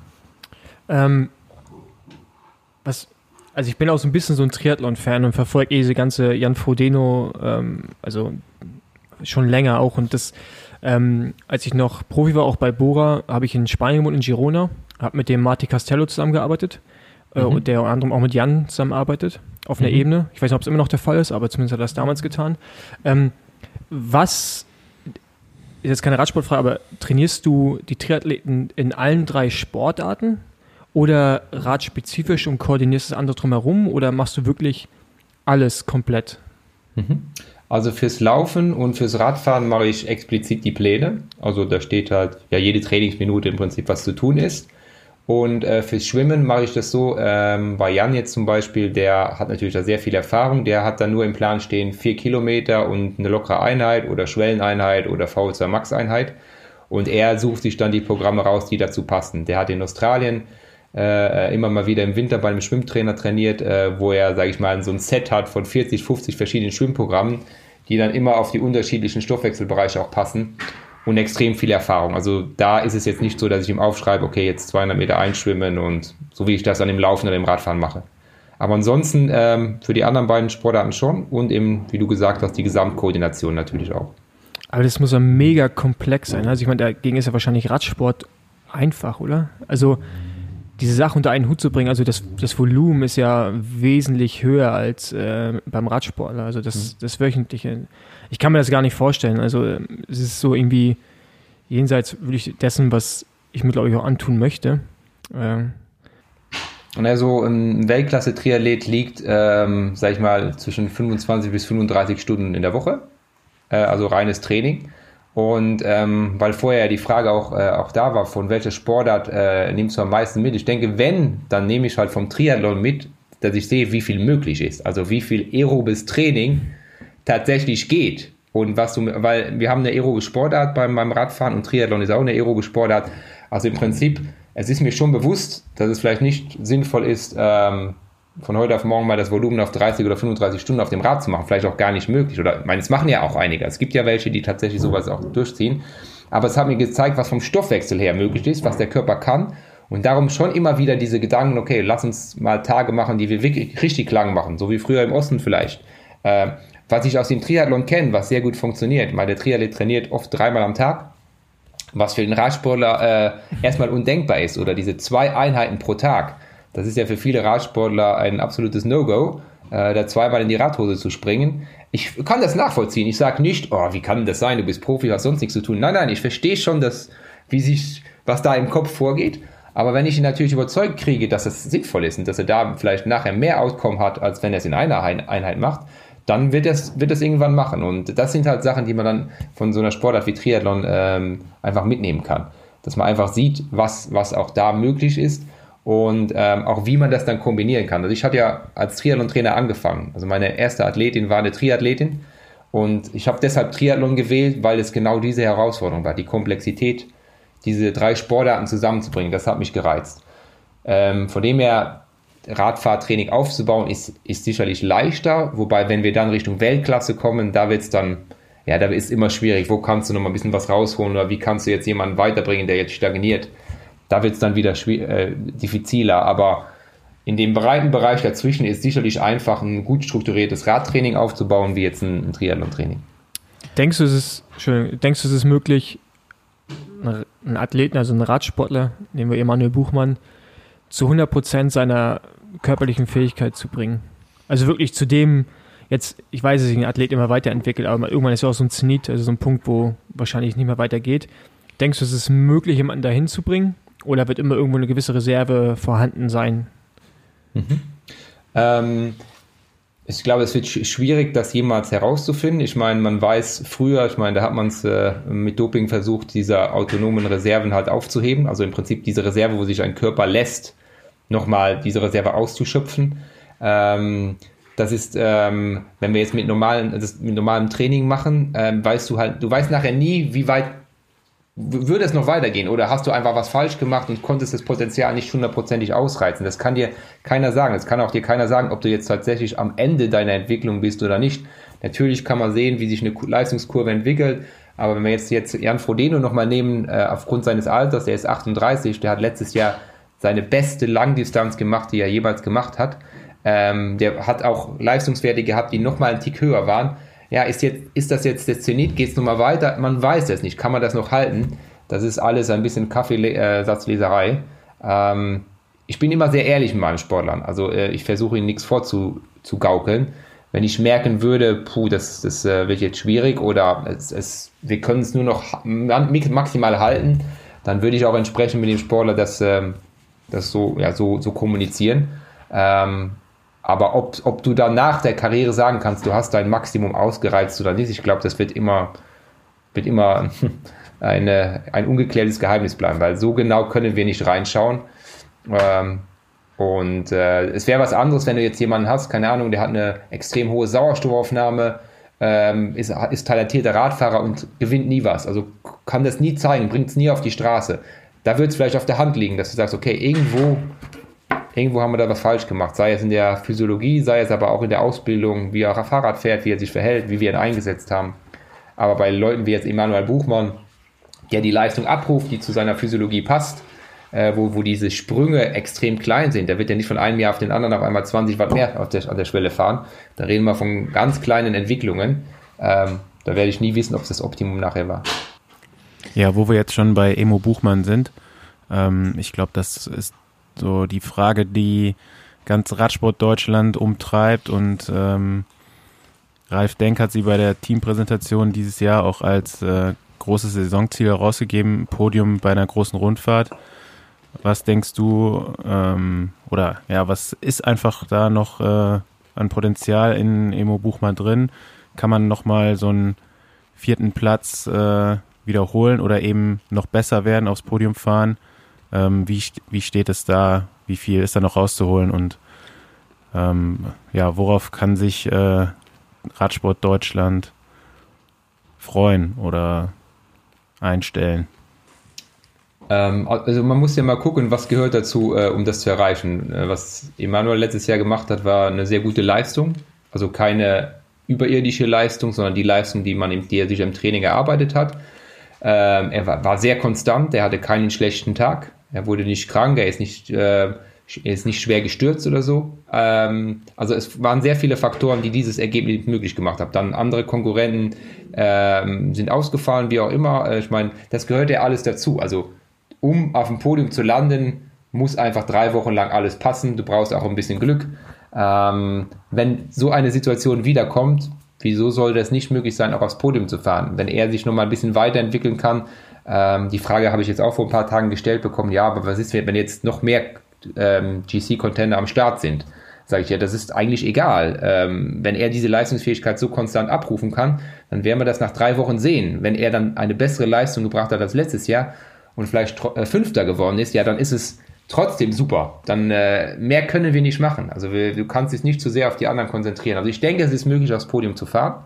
Ähm, was, also ich bin auch so ein bisschen so ein Triathlon-Fan und verfolge eh diese ganze Jan Frodeno, ähm, also schon länger auch. Und das ähm, als ich noch Profi war, auch bei Bora, habe ich in Spanien gewohnt, in Girona, habe mit dem Marti Castello zusammengearbeitet, äh, mhm. der unter anderem auch mit Jan zusammenarbeitet, auf einer mhm. Ebene. Ich weiß nicht, ob es immer noch der Fall ist, aber zumindest hat er das damals getan. Ähm, was ist jetzt keine Radsportfrage, aber trainierst du die Triathleten in allen drei Sportarten oder radspezifisch und koordinierst das andere drumherum oder machst du wirklich alles komplett? Mhm. Also fürs Laufen und fürs Radfahren mache ich explizit die Pläne. Also da steht halt ja jede Trainingsminute im Prinzip, was zu tun ist. Und äh, fürs Schwimmen mache ich das so, ähm, bei Jan jetzt zum Beispiel, der hat natürlich da sehr viel Erfahrung, der hat dann nur im Plan stehen vier Kilometer und eine lockere Einheit oder Schwelleneinheit oder VO2 Max Einheit. Und er sucht sich dann die Programme raus, die dazu passen. Der hat in Australien äh, immer mal wieder im Winter bei einem Schwimmtrainer trainiert, äh, wo er, sage ich mal, so ein Set hat von 40, 50 verschiedenen Schwimmprogrammen, die dann immer auf die unterschiedlichen Stoffwechselbereiche auch passen und extrem viel Erfahrung. Also da ist es jetzt nicht so, dass ich ihm aufschreibe, okay, jetzt 200 Meter einschwimmen und so wie ich das an dem Laufen oder dem Radfahren mache. Aber ansonsten ähm, für die anderen beiden Sportarten schon und eben, wie du gesagt hast, die Gesamtkoordination natürlich auch. Aber das muss ja mega komplex sein. Also ich meine, dagegen ist ja wahrscheinlich Radsport einfach, oder? Also diese Sache unter einen Hut zu bringen, also das, das Volumen ist ja wesentlich höher als äh, beim Radsportler, also das, mhm. das wöchentliche. Ich kann mir das gar nicht vorstellen. Also es ist so irgendwie jenseits wirklich dessen, was ich mir, glaube ich, auch antun möchte. Ähm. Und also ein Weltklasse-Triathlet liegt, ähm, sag ich mal, zwischen 25 bis 35 Stunden in der Woche. Äh, also reines Training. Und ähm, weil vorher die Frage auch, äh, auch da war, von welcher Sportart äh, nimmst du am meisten mit? Ich denke, wenn, dann nehme ich halt vom Triathlon mit, dass ich sehe, wie viel möglich ist. Also wie viel aerobes Training tatsächlich geht. Und was du, weil wir haben eine aerobe Sportart beim, beim Radfahren und Triathlon ist auch eine aerobe Sportart. Also im Prinzip, es ist mir schon bewusst, dass es vielleicht nicht sinnvoll ist, ähm, von heute auf morgen mal das Volumen auf 30 oder 35 Stunden auf dem Rad zu machen. Vielleicht auch gar nicht möglich. Oder, ich meine, es machen ja auch einige. Es gibt ja welche, die tatsächlich sowas auch durchziehen. Aber es hat mir gezeigt, was vom Stoffwechsel her möglich ist, was der Körper kann. Und darum schon immer wieder diese Gedanken, okay, lass uns mal Tage machen, die wir wirklich richtig lang machen, so wie früher im Osten vielleicht. Äh, was ich aus dem Triathlon kenne, was sehr gut funktioniert. Meine Triathlet trainiert oft dreimal am Tag, was für den Radsportler äh, erstmal undenkbar ist. Oder diese zwei Einheiten pro Tag. Das ist ja für viele Radsportler ein absolutes No-Go, äh, da zweimal in die Radhose zu springen. Ich kann das nachvollziehen. Ich sage nicht, oh, wie kann das sein? Du bist Profi, hast sonst nichts zu tun. Nein, nein, ich verstehe schon, dass, wie sich, was da im Kopf vorgeht. Aber wenn ich ihn natürlich überzeugt kriege, dass es sinnvoll ist und dass er da vielleicht nachher mehr Outcome hat, als wenn er es in einer Einheit macht, dann wird es wird irgendwann machen. Und das sind halt Sachen, die man dann von so einer Sportart wie Triathlon ähm, einfach mitnehmen kann. Dass man einfach sieht, was, was auch da möglich ist und ähm, auch wie man das dann kombinieren kann. Also ich hatte ja als Triathlon-Trainer angefangen. Also meine erste Athletin war eine Triathletin und ich habe deshalb Triathlon gewählt, weil es genau diese Herausforderung war, die Komplexität, diese drei Sportarten zusammenzubringen. Das hat mich gereizt. Ähm, von dem her Radfahrtraining aufzubauen, ist, ist sicherlich leichter. Wobei, wenn wir dann Richtung Weltklasse kommen, da wird es dann, ja, da ist immer schwierig. Wo kannst du noch mal ein bisschen was rausholen oder wie kannst du jetzt jemanden weiterbringen, der jetzt stagniert? Da wird es dann wieder äh, diffiziler. Aber in dem breiten Bereich dazwischen ist sicherlich einfach ein gut strukturiertes Radtraining aufzubauen, wie jetzt ein, ein Triathlon-Training. Denkst du, es ist, denkst du, es ist möglich, einen Athleten, also einen Radsportler, nehmen wir Emanuel Buchmann, zu 100% seiner körperlichen Fähigkeit zu bringen. Also wirklich zu dem, jetzt, ich weiß, dass sich ein Athlet immer weiterentwickelt, aber irgendwann ist ja auch so ein Zenit, also so ein Punkt, wo wahrscheinlich nicht mehr weitergeht. Denkst du, es ist möglich, jemanden dahin zu bringen? Oder wird immer irgendwo eine gewisse Reserve vorhanden sein? Mhm. Ähm, ich glaube, es wird schwierig, das jemals herauszufinden. Ich meine, man weiß früher, ich meine, da hat man es äh, mit Doping versucht, diese autonomen Reserven halt aufzuheben. Also im Prinzip diese Reserve, wo sich ein Körper lässt, nochmal diese Reserve auszuschöpfen. Ähm, das ist, ähm, wenn wir jetzt mit, normalen, das mit normalem Training machen, ähm, weißt du halt, du weißt nachher nie, wie weit würde es noch weitergehen oder hast du einfach was falsch gemacht und konntest das Potenzial nicht hundertprozentig ausreizen? Das kann dir keiner sagen. Das kann auch dir keiner sagen, ob du jetzt tatsächlich am Ende deiner Entwicklung bist oder nicht. Natürlich kann man sehen, wie sich eine Leistungskurve entwickelt. Aber wenn wir jetzt, jetzt Jan Frodeno nochmal nehmen, äh, aufgrund seines Alters, der ist 38, der hat letztes Jahr seine beste Langdistanz gemacht, die er jemals gemacht hat. Ähm, der hat auch Leistungswerte gehabt, die nochmal einen Tick höher waren. Ja, ist, jetzt, ist das jetzt der Zenit? Geht es nochmal weiter? Man weiß es nicht. Kann man das noch halten? Das ist alles ein bisschen Kaffeesatzleserei. Ähm, ich bin immer sehr ehrlich mit meinen Sportlern. Also äh, ich versuche ihnen nichts vorzugaukeln. wenn ich merken würde, puh, das, das äh, wird jetzt schwierig oder es, es, wir können es nur noch maximal halten, dann würde ich auch entsprechend mit dem Sportler das, ähm, das so, ja, so, so kommunizieren. Ähm, aber ob, ob du nach der Karriere sagen kannst, du hast dein Maximum ausgereizt oder nicht, ich glaube, das wird immer, wird immer [laughs] eine, ein ungeklärtes Geheimnis bleiben, weil so genau können wir nicht reinschauen. Ähm, und äh, es wäre was anderes, wenn du jetzt jemanden hast, keine Ahnung, der hat eine extrem hohe Sauerstoffaufnahme, ähm, ist, ist talentierter Radfahrer und gewinnt nie was. Also kann das nie zeigen, bringt es nie auf die Straße. Da wird es vielleicht auf der Hand liegen, dass du sagst, okay, irgendwo, irgendwo haben wir da was falsch gemacht. Sei es in der Physiologie, sei es aber auch in der Ausbildung, wie er Fahrrad fährt, wie er sich verhält, wie wir ihn eingesetzt haben. Aber bei Leuten wie jetzt Emanuel Buchmann, der die Leistung abruft, die zu seiner Physiologie passt, äh, wo, wo diese Sprünge extrem klein sind. Da wird ja nicht von einem Jahr auf den anderen auf einmal 20 Watt mehr auf der, an der Schwelle fahren. Da reden wir von ganz kleinen Entwicklungen. Ähm, da werde ich nie wissen, ob es das Optimum nachher war. Ja, wo wir jetzt schon bei Emo Buchmann sind, ähm, ich glaube, das ist so die Frage, die ganz Radsport Deutschland umtreibt und ähm, Ralf Denk hat sie bei der Teampräsentation dieses Jahr auch als äh, großes Saisonziel herausgegeben, Podium bei einer großen Rundfahrt. Was denkst du, ähm, oder ja, was ist einfach da noch äh, an Potenzial in Emo Buchmann drin? Kann man nochmal so einen vierten Platz äh, wiederholen oder eben noch besser werden, aufs Podium fahren? Ähm, wie, wie steht es da? Wie viel ist da noch rauszuholen? Und ähm, ja, worauf kann sich äh, Radsport Deutschland freuen oder einstellen? Ähm, also man muss ja mal gucken, was gehört dazu, äh, um das zu erreichen. Äh, was Emanuel letztes Jahr gemacht hat, war eine sehr gute Leistung. Also keine überirdische Leistung, sondern die Leistung, die man die er sich im Training erarbeitet hat. Ähm, er war, sehr konstant, er hatte keinen schlechten Tag. Er wurde nicht krank, er ist nicht, äh, ist nicht schwer gestürzt oder so. Ähm, also es waren sehr viele Faktoren, die dieses Ergebnis möglich gemacht haben. Dann andere Konkurrenten ähm, sind ausgefallen, wie auch immer. Äh, ich meine, das gehört ja alles dazu. Also um auf dem Podium zu landen, muss einfach drei Wochen lang alles passen. Du brauchst auch ein bisschen Glück. Ähm, wenn so eine Situation wiederkommt, wieso soll das nicht möglich sein, auch aufs Podium zu fahren? Wenn er sich nochmal ein bisschen weiterentwickeln kann, ähm, die Frage habe ich jetzt auch vor ein paar Tagen gestellt bekommen, ja, aber was ist, wenn jetzt noch mehr ähm, GC-Contender am Start sind? Sage ich ja, das ist eigentlich egal. Ähm, wenn er diese Leistungsfähigkeit so konstant abrufen kann, dann werden wir das nach drei Wochen sehen. Wenn er dann eine bessere Leistung gebracht hat als letztes Jahr, und vielleicht äh, Fünfter geworden ist, ja, dann ist es trotzdem super. Dann äh, mehr können wir nicht machen. Also wir, du kannst dich nicht zu sehr auf die anderen konzentrieren. Also ich denke, es ist möglich, aufs Podium zu fahren.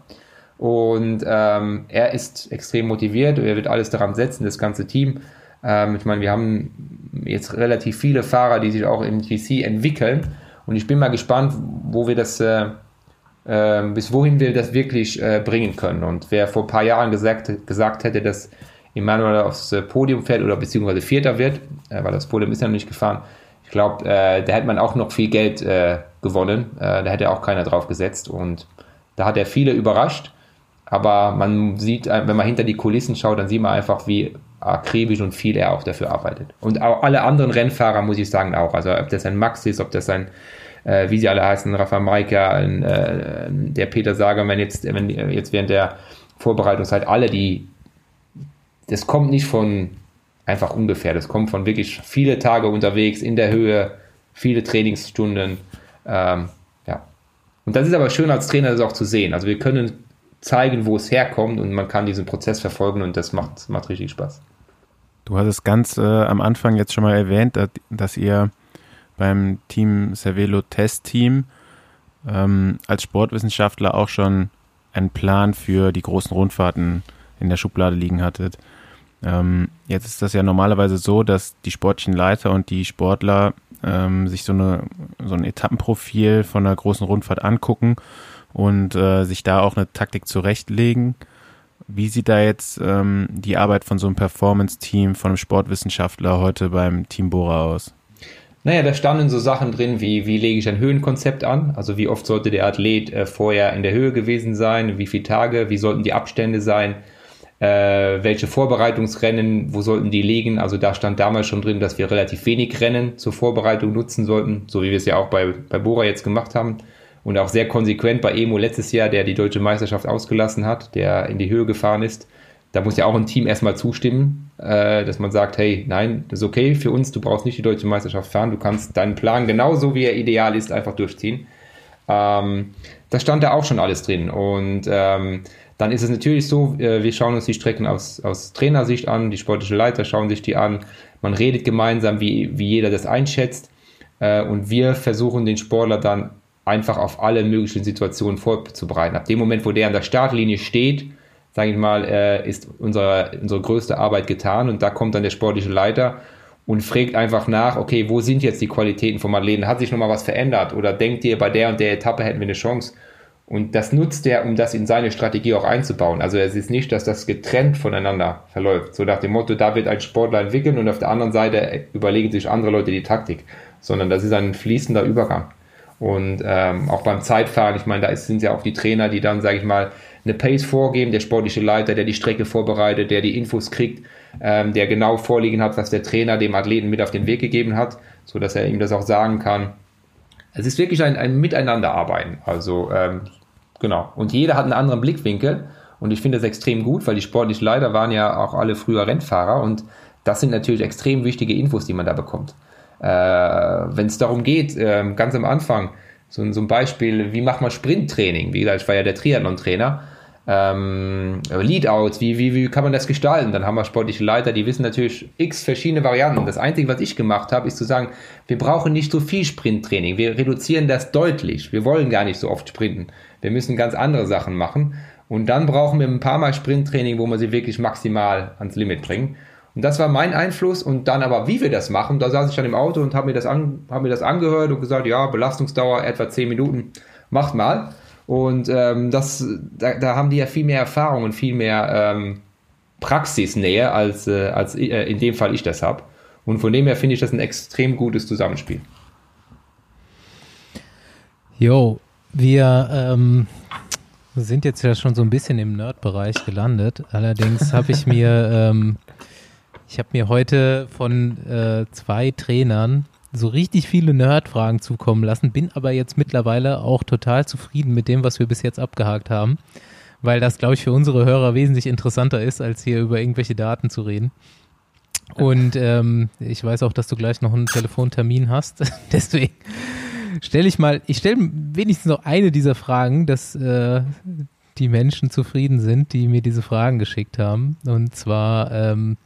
Und ähm, er ist extrem motiviert. Er wird alles daran setzen, das ganze Team. Ähm, ich meine, wir haben jetzt relativ viele Fahrer, die sich auch im GC entwickeln. Und ich bin mal gespannt, wo wir das, äh, äh, bis wohin wir das wirklich äh, bringen können. Und wer vor ein paar Jahren gesagt, gesagt hätte, dass Emanuel aufs äh, Podium fährt oder beziehungsweise Vierter wird, äh, weil das Podium ist ja noch nicht gefahren. Ich glaube, äh, da hätte man auch noch viel Geld gewonnen. Da hätte auch keiner drauf gesetzt und da hat er viele überrascht. Aber man sieht, äh, wenn man hinter die Kulissen schaut, dann sieht man einfach, wie akribisch und viel er auch dafür arbeitet. Und auch alle anderen Rennfahrer, muss ich sagen, auch. Also ob das ein Max ist, ob das ein, äh, wie sie alle heißen, Rafa Maika, äh, der Peter Sager, wenn jetzt, wenn jetzt während der Vorbereitungszeit alle, die das kommt nicht von einfach ungefähr. Das kommt von wirklich viele Tage unterwegs in der Höhe, viele Trainingsstunden. Ähm, ja. Und das ist aber schön als Trainer, das auch zu sehen. Also wir können zeigen, wo es herkommt und man kann diesen Prozess verfolgen und das macht, macht richtig Spaß. Du hast es ganz äh, am Anfang jetzt schon mal erwähnt, dass, dass ihr beim Team Cervelo Test Team ähm, als Sportwissenschaftler auch schon einen Plan für die großen Rundfahrten in der Schublade liegen hattet. Ähm, jetzt ist das ja normalerweise so, dass die sportlichen Leiter und die Sportler ähm, sich so, eine, so ein Etappenprofil von einer großen Rundfahrt angucken und äh, sich da auch eine Taktik zurechtlegen. Wie sieht da jetzt ähm, die Arbeit von so einem Performance-Team, von einem Sportwissenschaftler heute beim Team Bora aus? Naja, da standen so Sachen drin, wie wie lege ich ein Höhenkonzept an? Also wie oft sollte der Athlet äh, vorher in der Höhe gewesen sein? Wie viele Tage? Wie sollten die Abstände sein? äh, welche Vorbereitungsrennen, wo sollten die liegen. Also da stand damals schon drin, dass wir relativ wenig Rennen zur Vorbereitung nutzen sollten, so wie wir es ja auch bei, bei Bora jetzt gemacht haben. Und auch sehr konsequent bei Emo letztes Jahr, der die deutsche Meisterschaft ausgelassen hat, der in die Höhe gefahren ist. Da muss ja auch ein Team erstmal zustimmen, äh, dass man sagt, hey, nein, das ist okay für uns, du brauchst nicht die deutsche Meisterschaft fahren, du kannst deinen Plan genauso wie er ideal ist, einfach durchziehen. Ähm, da stand da auch schon alles drin. Und ähm, dann ist es natürlich so, äh, wir schauen uns die Strecken aus, aus Trainersicht an, die sportliche Leiter schauen sich die an, man redet gemeinsam, wie, wie jeder das einschätzt. Äh, und wir versuchen den Sportler dann einfach auf alle möglichen Situationen vorzubereiten. Ab dem Moment, wo der an der Startlinie steht, sage ich mal, äh, ist unsere, unsere größte Arbeit getan und da kommt dann der sportliche Leiter und fragt einfach nach, okay, wo sind jetzt die Qualitäten vom Athleten? Hat sich nochmal was verändert? Oder denkt ihr, bei der und der Etappe hätten wir eine Chance? Und das nutzt er, um das in seine Strategie auch einzubauen. Also es ist nicht, dass das getrennt voneinander verläuft. So nach dem Motto, da wird ein Sportler entwickeln und auf der anderen Seite überlegen sich andere Leute die Taktik. Sondern das ist ein fließender Übergang. Und ähm, auch beim Zeitfahren, ich meine, da sind ja auch die Trainer, die dann, sage ich mal, eine Pace vorgeben, der sportliche Leiter, der die Strecke vorbereitet, der die Infos kriegt, ähm, der genau vorliegen hat, was der Trainer dem Athleten mit auf den Weg gegeben hat, so dass er ihm das auch sagen kann. Es ist wirklich ein, ein Miteinanderarbeiten. Also ähm, genau. Und jeder hat einen anderen Blickwinkel. Und ich finde das extrem gut, weil die sportlichen Leiter waren ja auch alle früher Rennfahrer und das sind natürlich extrem wichtige Infos, die man da bekommt. Äh, Wenn es darum geht, äh, ganz am Anfang, so, so ein Beispiel, wie macht man Sprinttraining? Wie gesagt, ich war ja der Triathlon-Trainer ähm, Leadouts, wie, wie, wie kann man das gestalten? Dann haben wir sportliche Leiter, die wissen natürlich x verschiedene Varianten. Das Einzige, was ich gemacht habe, ist zu sagen, wir brauchen nicht so viel Sprinttraining. Wir reduzieren das deutlich. Wir wollen gar nicht so oft sprinten. Wir müssen ganz andere Sachen machen. Und dann brauchen wir ein paar Mal Sprinttraining, wo wir sie wirklich maximal ans Limit bringen. Und das war mein Einfluss. Und dann aber, wie wir das machen, da saß ich dann im Auto und habe mir, das hab mir das angehört und gesagt, ja, Belastungsdauer etwa 10 Minuten, macht mal. Und ähm, das, da, da, haben die ja viel mehr Erfahrung und viel mehr ähm, Praxisnähe, als, äh, als äh, in dem Fall ich das habe. Und von dem her finde ich das ein extrem gutes Zusammenspiel. Jo, wir ähm, sind jetzt ja schon so ein bisschen im Nerd-Bereich gelandet. Allerdings habe ich mir, ähm, ich habe mir heute von äh, zwei Trainern so richtig viele Nerd-Fragen zukommen lassen, bin aber jetzt mittlerweile auch total zufrieden mit dem, was wir bis jetzt abgehakt haben, weil das, glaube ich, für unsere Hörer wesentlich interessanter ist, als hier über irgendwelche Daten zu reden. Und ähm, ich weiß auch, dass du gleich noch einen Telefontermin hast. [laughs] Deswegen stelle ich mal, ich stelle wenigstens noch eine dieser Fragen, dass äh, die Menschen zufrieden sind, die mir diese Fragen geschickt haben. Und zwar, ähm,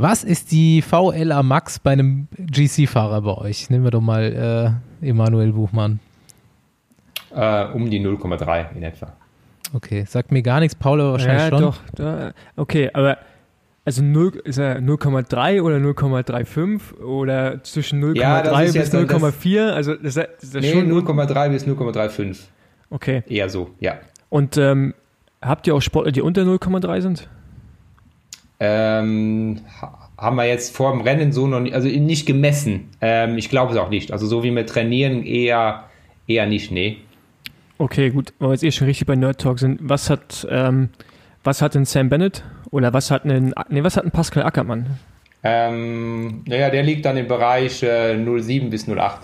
was ist die VLA Max bei einem GC-Fahrer bei euch? Nehmen wir doch mal äh, Emanuel Buchmann. Äh, um die 0,3 in etwa. Okay, sagt mir gar nichts, Paul aber wahrscheinlich ja, schon. Doch, da, okay, aber also 0, ist er 0,3 oder 0,35 oder zwischen 0,3 Ja, das ist bis jetzt dann 0,4? Also das, das ist Nee, schon 0,3 bis 0,35. Okay. Eher so, ja. Und ähm, habt ihr auch Sportler, die unter 0,3 sind? Ähm, ha- haben wir jetzt vor dem Rennen so noch nicht, also nicht gemessen. Ähm, ich glaube es auch nicht. Also so wie wir trainieren, eher, eher nicht, nee. Okay, gut, weil wir jetzt eh schon richtig bei Nerd Talk sind. Was hat, ähm, was hat denn Sam Bennett oder was hat ein, nee, was hat ein Pascal Ackermann? Ähm, naja, der liegt dann im Bereich äh, 07 bis 08.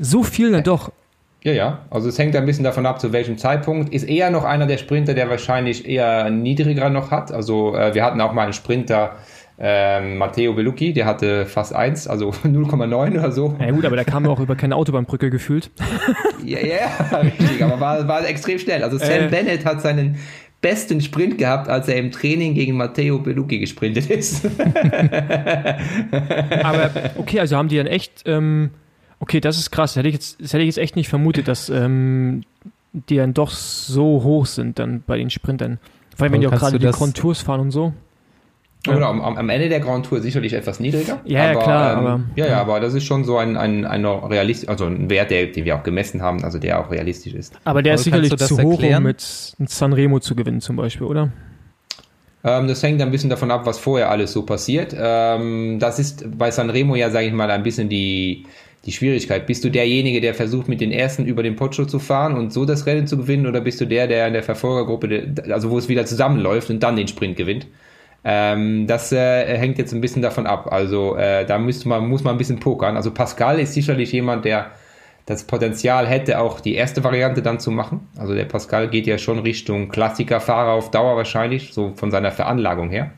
So viel dann doch. Ja, ja. Also es hängt ein bisschen davon ab, zu welchem Zeitpunkt. Ist eher noch einer der Sprinter, der wahrscheinlich eher niedriger noch hat. Also äh, wir hatten auch mal einen Sprinter, ähm, Matteo Bellucchi, der hatte fast 1, also [laughs] 0,9 oder so. Ja gut, aber da kam auch über keine Autobahnbrücke gefühlt. [laughs] Ja, ja, richtig, aber war, war extrem schnell. Also Sam Äh. Bennett hat seinen besten Sprint gehabt, als er im Training gegen Matteo Bellucchi gesprintet ist. [laughs] Aber okay, also haben die dann echt, ähm, okay, das ist krass. Hätte ich jetzt, das hätte ich jetzt echt nicht vermutet, dass ähm, die dann doch so hoch sind dann bei den Sprintern. Vor allem, wenn Aber die auch gerade die das- Kontours fahren und so. Ja. Genau, am, am Ende der Grand Tour sicherlich etwas niedriger. Ja, ja, klar, ähm, aber- ja, ja, aber das ist schon so ein, ein, ein realist, also ein Wert, der, den wir auch gemessen haben, also der auch realistisch ist. Aber der Aber ist sicherlich zu das hoch, erklären? um mit Sanremo zu gewinnen zum Beispiel, oder? Ähm, das hängt ein bisschen davon ab, was vorher alles so passiert. Ähm, das ist bei Sanremo ja, sage ich mal, ein bisschen die, die Schwierigkeit. Bist du derjenige, der versucht, mit den Ersten über den Potscho zu fahren und so das Rennen zu gewinnen, oder bist du der, der in der Verfolgergruppe, also wo es wieder zusammenläuft und dann den Sprint gewinnt? Ähm, das äh, hängt jetzt ein bisschen davon ab. Also äh, da müsste man, muss man ein bisschen pokern. Also Pascal ist sicherlich jemand, der das Potenzial hätte, auch die erste Variante dann zu machen. Also der Pascal geht ja schon Richtung Klassikerfahrer auf Dauer wahrscheinlich, so von seiner Veranlagung her.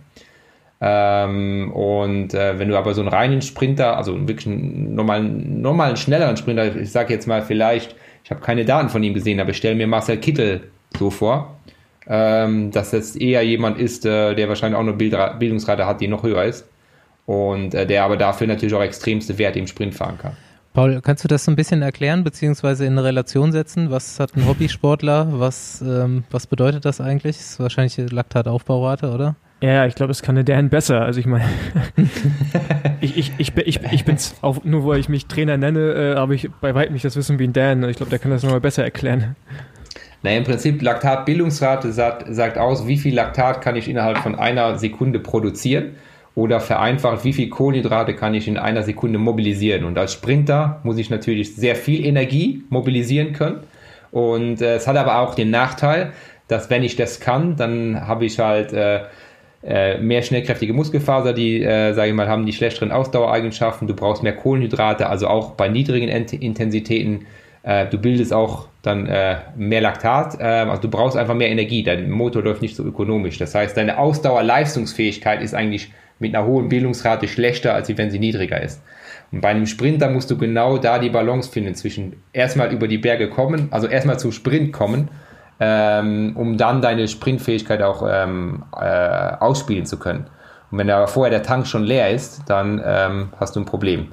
Ähm, und äh, wenn du aber so einen reinen Sprinter, also wirklich einen normalen, normalen schnelleren Sprinter, ich sage jetzt mal vielleicht, ich habe keine Daten von ihm gesehen, aber ich stelle mir Marcel Kittel so vor, ähm, dass das eher jemand ist, äh, der wahrscheinlich auch eine Bildungsrate hat, die noch höher ist und äh, der aber dafür natürlich auch extremste Werte im Sprint fahren kann. Paul, kannst du das so ein bisschen erklären, beziehungsweise in eine Relation setzen? Was hat ein Hobbysportler? Was, ähm, was bedeutet das eigentlich? Das ist wahrscheinlich Laktataufbaurate, oder? Ja, ich glaube, es kann der Dan besser. Also ich meine, [laughs] ich, ich, ich, ich, ich bin's auch, nur weil ich mich Trainer nenne, äh, habe ich bei weitem nicht das Wissen wie ein Dan. Ich glaube, der kann das nochmal besser erklären. Naja, im Prinzip Laktatbildungsrate sagt, sagt aus, wie viel Laktat kann ich innerhalb von einer Sekunde produzieren oder vereinfacht, wie viel Kohlenhydrate kann ich in einer Sekunde mobilisieren. Und als Sprinter muss ich natürlich sehr viel Energie mobilisieren können. Und äh, es hat aber auch den Nachteil, dass wenn ich das kann, dann habe ich halt äh, mehr schnellkräftige Muskelfaser, die, äh, sage ich mal, haben die schlechteren Ausdauereigenschaften. Du brauchst mehr Kohlenhydrate, also auch bei niedrigen Intensitäten. Äh, du bildest auch dann äh, mehr Laktat, äh, also du brauchst einfach mehr Energie. Dein Motor läuft nicht so ökonomisch. Das heißt, deine Ausdauerleistungsfähigkeit ist eigentlich mit einer hohen Bildungsrate schlechter, als wenn sie niedriger ist. Und bei einem Sprinter musst du genau da die Balance finden zwischen erstmal über die Berge kommen, also erstmal zum Sprint kommen ähm, um dann deine Sprintfähigkeit auch ähm, äh, ausspielen zu können. Und wenn da vorher der Tank schon leer ist, dann ähm, hast du ein Problem.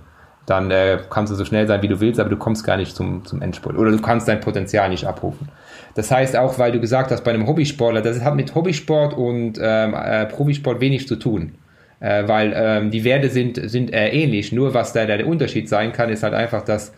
Dann äh, kannst du so schnell sein, wie du willst, aber du kommst gar nicht zum, zum Endspurt. Oder du kannst dein Potenzial nicht abrufen. Das heißt auch, weil du gesagt hast, bei einem Hobbysportler, das hat mit Hobbysport und ähm, äh, Profisport wenig zu tun. Äh, weil ähm, die Werte sind, sind äh, ähnlich. Nur was da der Unterschied sein kann, ist halt einfach, dass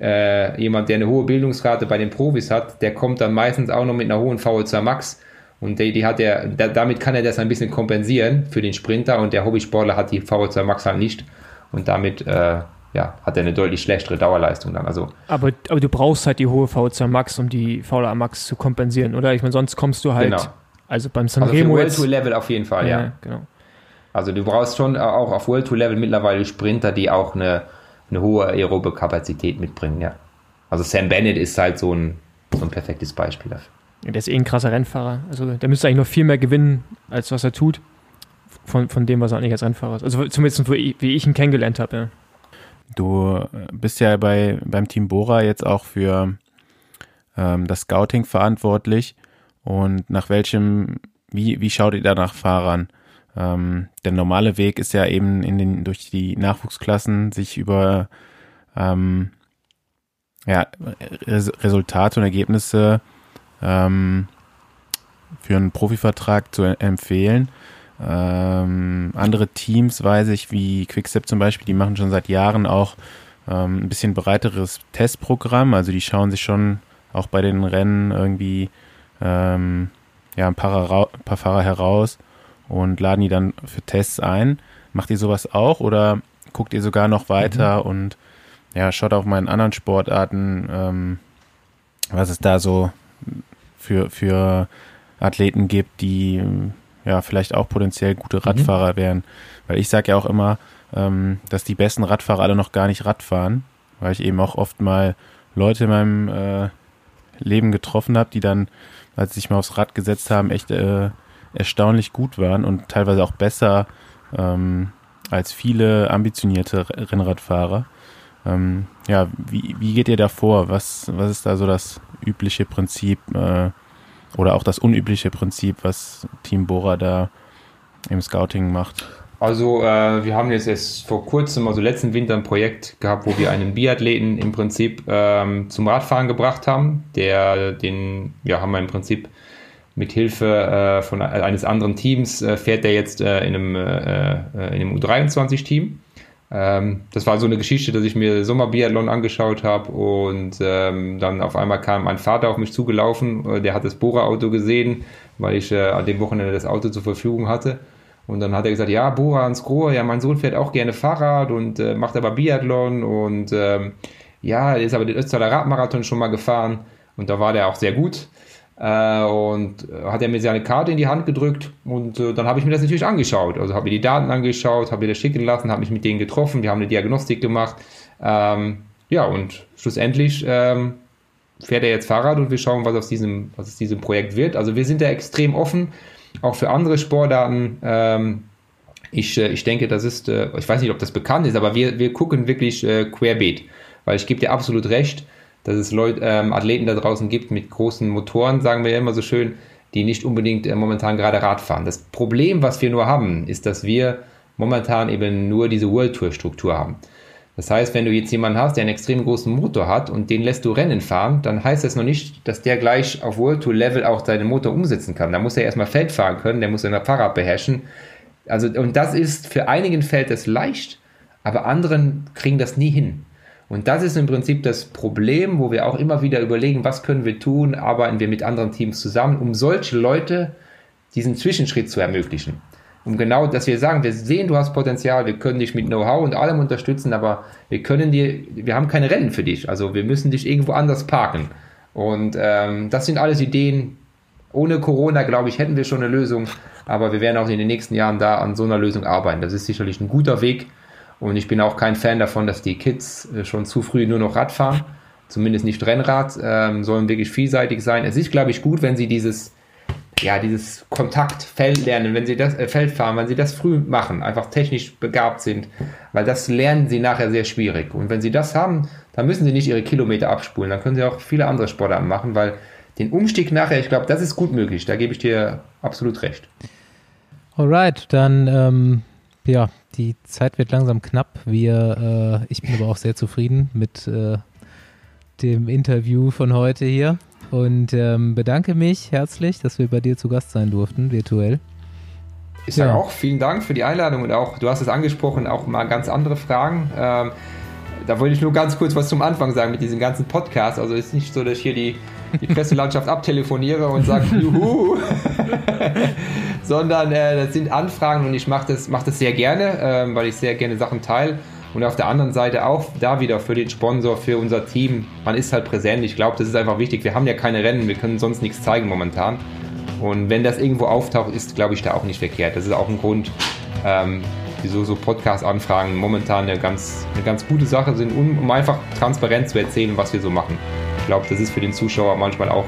äh, jemand, der eine hohe Bildungsrate bei den Profis hat, der kommt dann meistens auch noch mit einer hohen VO2 Max. Und die, die hat er, da, damit kann er das ein bisschen kompensieren für den Sprinter und der Hobbysportler hat die VO2 Max halt nicht. Und damit äh, ja, hat er eine deutlich schlechtere Dauerleistung dann. Also, aber, aber du brauchst halt die hohe VO2 Max, um die VO2 Max zu kompensieren, oder? Ich meine, sonst kommst du halt. Genau. Also beim Sanremo. Also World Level auf jeden Fall, ja. ja. Genau. Also du brauchst schon auch auf World Tour Level mittlerweile Sprinter, die auch eine eine hohe aerobe Kapazität mitbringen, ja. Also Sam Bennett ist halt so ein, so ein perfektes Beispiel dafür. Ja, der ist eh ein krasser Rennfahrer. Also der müsste eigentlich noch viel mehr gewinnen, als was er tut, von, von dem, was er eigentlich als Rennfahrer ist. Also zumindest wie ich ihn kennengelernt habe, ja. Du bist ja bei, beim Team Bora jetzt auch für ähm, das Scouting verantwortlich. Und nach welchem, wie, wie schaut ihr da nach Fahrern? Ähm, der normale Weg ist ja eben in den, durch die Nachwuchsklassen sich über ähm, ja, Res Resultate und Ergebnisse ähm, für einen Profivertrag zu empfehlen. Ähm, andere Teams weiß ich, wie Quickstep zum Beispiel, die machen schon seit Jahren auch ähm, ein bisschen breiteres Testprogramm. Also die schauen sich schon auch bei den Rennen irgendwie ähm, ja, ein paar, ein paar Fahrer heraus und laden die dann für Tests ein. Macht ihr sowas auch oder guckt ihr sogar noch weiter mhm. und ja, schaut auf meinen anderen Sportarten, ähm, was es da so für, für Athleten gibt, die ja vielleicht auch potenziell gute mhm. Radfahrer mhm. wären. Weil ich sage ja auch immer, ähm, dass die besten Radfahrer alle noch gar nicht Rad fahren, weil ich eben auch oft mal Leute in meinem äh, Leben getroffen habe, die dann, als sie sich mal aufs Rad gesetzt haben, echt äh, erstaunlich gut waren und teilweise auch besser ähm, als viele ambitionierte Rennradfahrer. Ähm, ja, wie, wie geht ihr da vor? Was, was ist da so das übliche Prinzip äh, oder auch das unübliche Prinzip, was Team Bora da im Scouting macht? Also äh, wir haben jetzt erst vor kurzem, also letzten Winter ein Projekt gehabt, wo wir einen Biathleten im Prinzip ähm, zum Radfahren gebracht haben. Der, den, ja, haben wir im Prinzip mit Hilfe äh, von eines anderen Teams äh, fährt er jetzt äh, in einem, äh, äh, in einem U23-Team. Ähm, das war so eine Geschichte, dass ich mir Sommerbiathlon angeschaut habe und ähm, dann auf einmal kam mein Vater auf mich zugelaufen, äh, der hat das Bora-Auto gesehen, weil ich an dem Wochenende das Auto zur Verfügung hatte. Und dann hat er gesagt, ja, Bora ans Grohe, ja, mein Sohn fährt auch gerne Fahrrad und macht aber Biathlon und ähm, ja, ist aber den Ötztaler Radmarathon schon mal gefahren und da war der auch sehr gut. Äh, und hat er mir seine Karte in die Hand gedrückt und äh, dann habe ich mir das natürlich angeschaut. Also habe mir die Daten angeschaut, habe mir das schicken lassen, habe mich mit denen getroffen, wir haben eine Diagnostik gemacht. Ähm, ja, und schlussendlich ähm, fährt er jetzt Fahrrad und wir schauen, was aus diesem, was aus diesem Projekt wird. Also wir sind da extrem offen, auch für andere Sportarten. Ähm, ich, äh, ich denke, das ist, äh, ich weiß nicht, ob das bekannt ist, aber wir, wir gucken wirklich äh, querbeet. Weil ich gebe dir absolut recht, dass es Leute, ähm, Athleten da draußen gibt mit großen Motoren, sagen wir ja immer so schön, die nicht unbedingt äh, momentan gerade Rad fahren. Das Problem, was wir nur haben, ist, dass wir momentan eben nur diese World Tour Struktur haben. Das heißt, wenn du jetzt jemanden hast, der einen extrem großen Motor hat und den lässt du Rennen fahren, dann heißt das noch nicht, dass der gleich auf World Tour Level auch seinen Motor umsetzen kann. Da muss er erstmal Feld fahren können, der muss sein Fahrrad beherrschen. Also, und das ist für einigen fällt das leicht, aber anderen kriegen das nie hin. Und das ist im Prinzip das Problem, wo wir auch immer wieder überlegen, was können wir tun, arbeiten wir mit anderen Teams zusammen, um solche Leute diesen Zwischenschritt zu ermöglichen um genau, dass wir sagen, wir sehen, du hast Potenzial, wir können dich mit Know-how und allem unterstützen, aber wir können dir, wir haben keine Rennen für dich, also wir müssen dich irgendwo anders parken. Und ähm, das sind alles Ideen. Ohne Corona, glaube ich, hätten wir schon eine Lösung, aber wir werden auch in den nächsten Jahren da an so einer Lösung arbeiten. Das ist sicherlich ein guter Weg und ich bin auch kein Fan davon, dass die Kids äh, schon zu früh nur noch Rad fahren, zumindest nicht Rennrad, ähm, sollen wirklich vielseitig sein. Es ist, glaube ich, gut, wenn sie dieses ja, dieses Kontaktfeld lernen, wenn sie das äh, Feld fahren, wenn sie das früh machen, einfach technisch begabt sind, weil das lernen sie nachher sehr schwierig. Und wenn sie das haben, dann müssen sie nicht ihre Kilometer abspulen, dann können sie auch viele andere Sportarten machen, weil den Umstieg nachher, ich glaube, das ist gut möglich. Da gebe ich dir absolut recht. Alright, dann ähm, ja, die Zeit wird langsam knapp. Wir, äh, ich bin aber auch sehr zufrieden mit äh, dem Interview von heute hier und ähm, bedanke mich herzlich, dass wir bei dir zu Gast sein durften, virtuell. Ich sage ja. auch vielen Dank für die Einladung und auch, du hast es angesprochen, auch mal ganz andere Fragen. Ähm, da wollte ich nur ganz kurz was zum Anfang sagen mit diesem ganzen Podcast. Also es ist nicht so, dass ich hier die, die Presselandschaft abtelefoniere und sage, [laughs] juhu, sondern äh, das sind Anfragen und ich mache das, mach das sehr gerne, äh, weil ich sehr gerne Sachen teile. Und auf der anderen Seite auch da wieder für den Sponsor, für unser Team. Man ist halt präsent. Ich glaube, das ist einfach wichtig. Wir haben ja keine Rennen, wir können sonst nichts zeigen momentan. Und wenn das irgendwo auftaucht, ist, glaube ich, da auch nicht verkehrt. Das ist auch ein Grund, ähm, wieso so Podcast-Anfragen momentan eine ganz, eine ganz gute Sache sind, um, um einfach transparent zu erzählen, was wir so machen. Ich glaube, das ist für den Zuschauer manchmal auch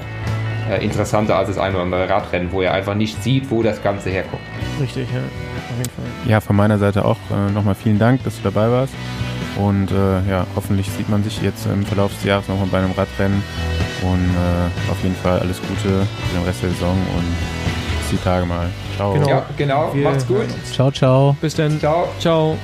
äh, interessanter als das ein oder andere Radrennen, wo er einfach nicht sieht, wo das Ganze herkommt. Richtig, ja auf jeden Fall. Ja, von meiner Seite auch äh, nochmal vielen Dank, dass du dabei warst. Und äh, ja, hoffentlich sieht man sich jetzt im Verlauf des Jahres nochmal bei einem Radrennen. Und äh, auf jeden Fall alles Gute für den Rest der Saison und die Tage mal. Ciao. Genau, ja, genau. Wir Macht's gut. Ciao, ciao. Bis dann. Ciao. Ciao.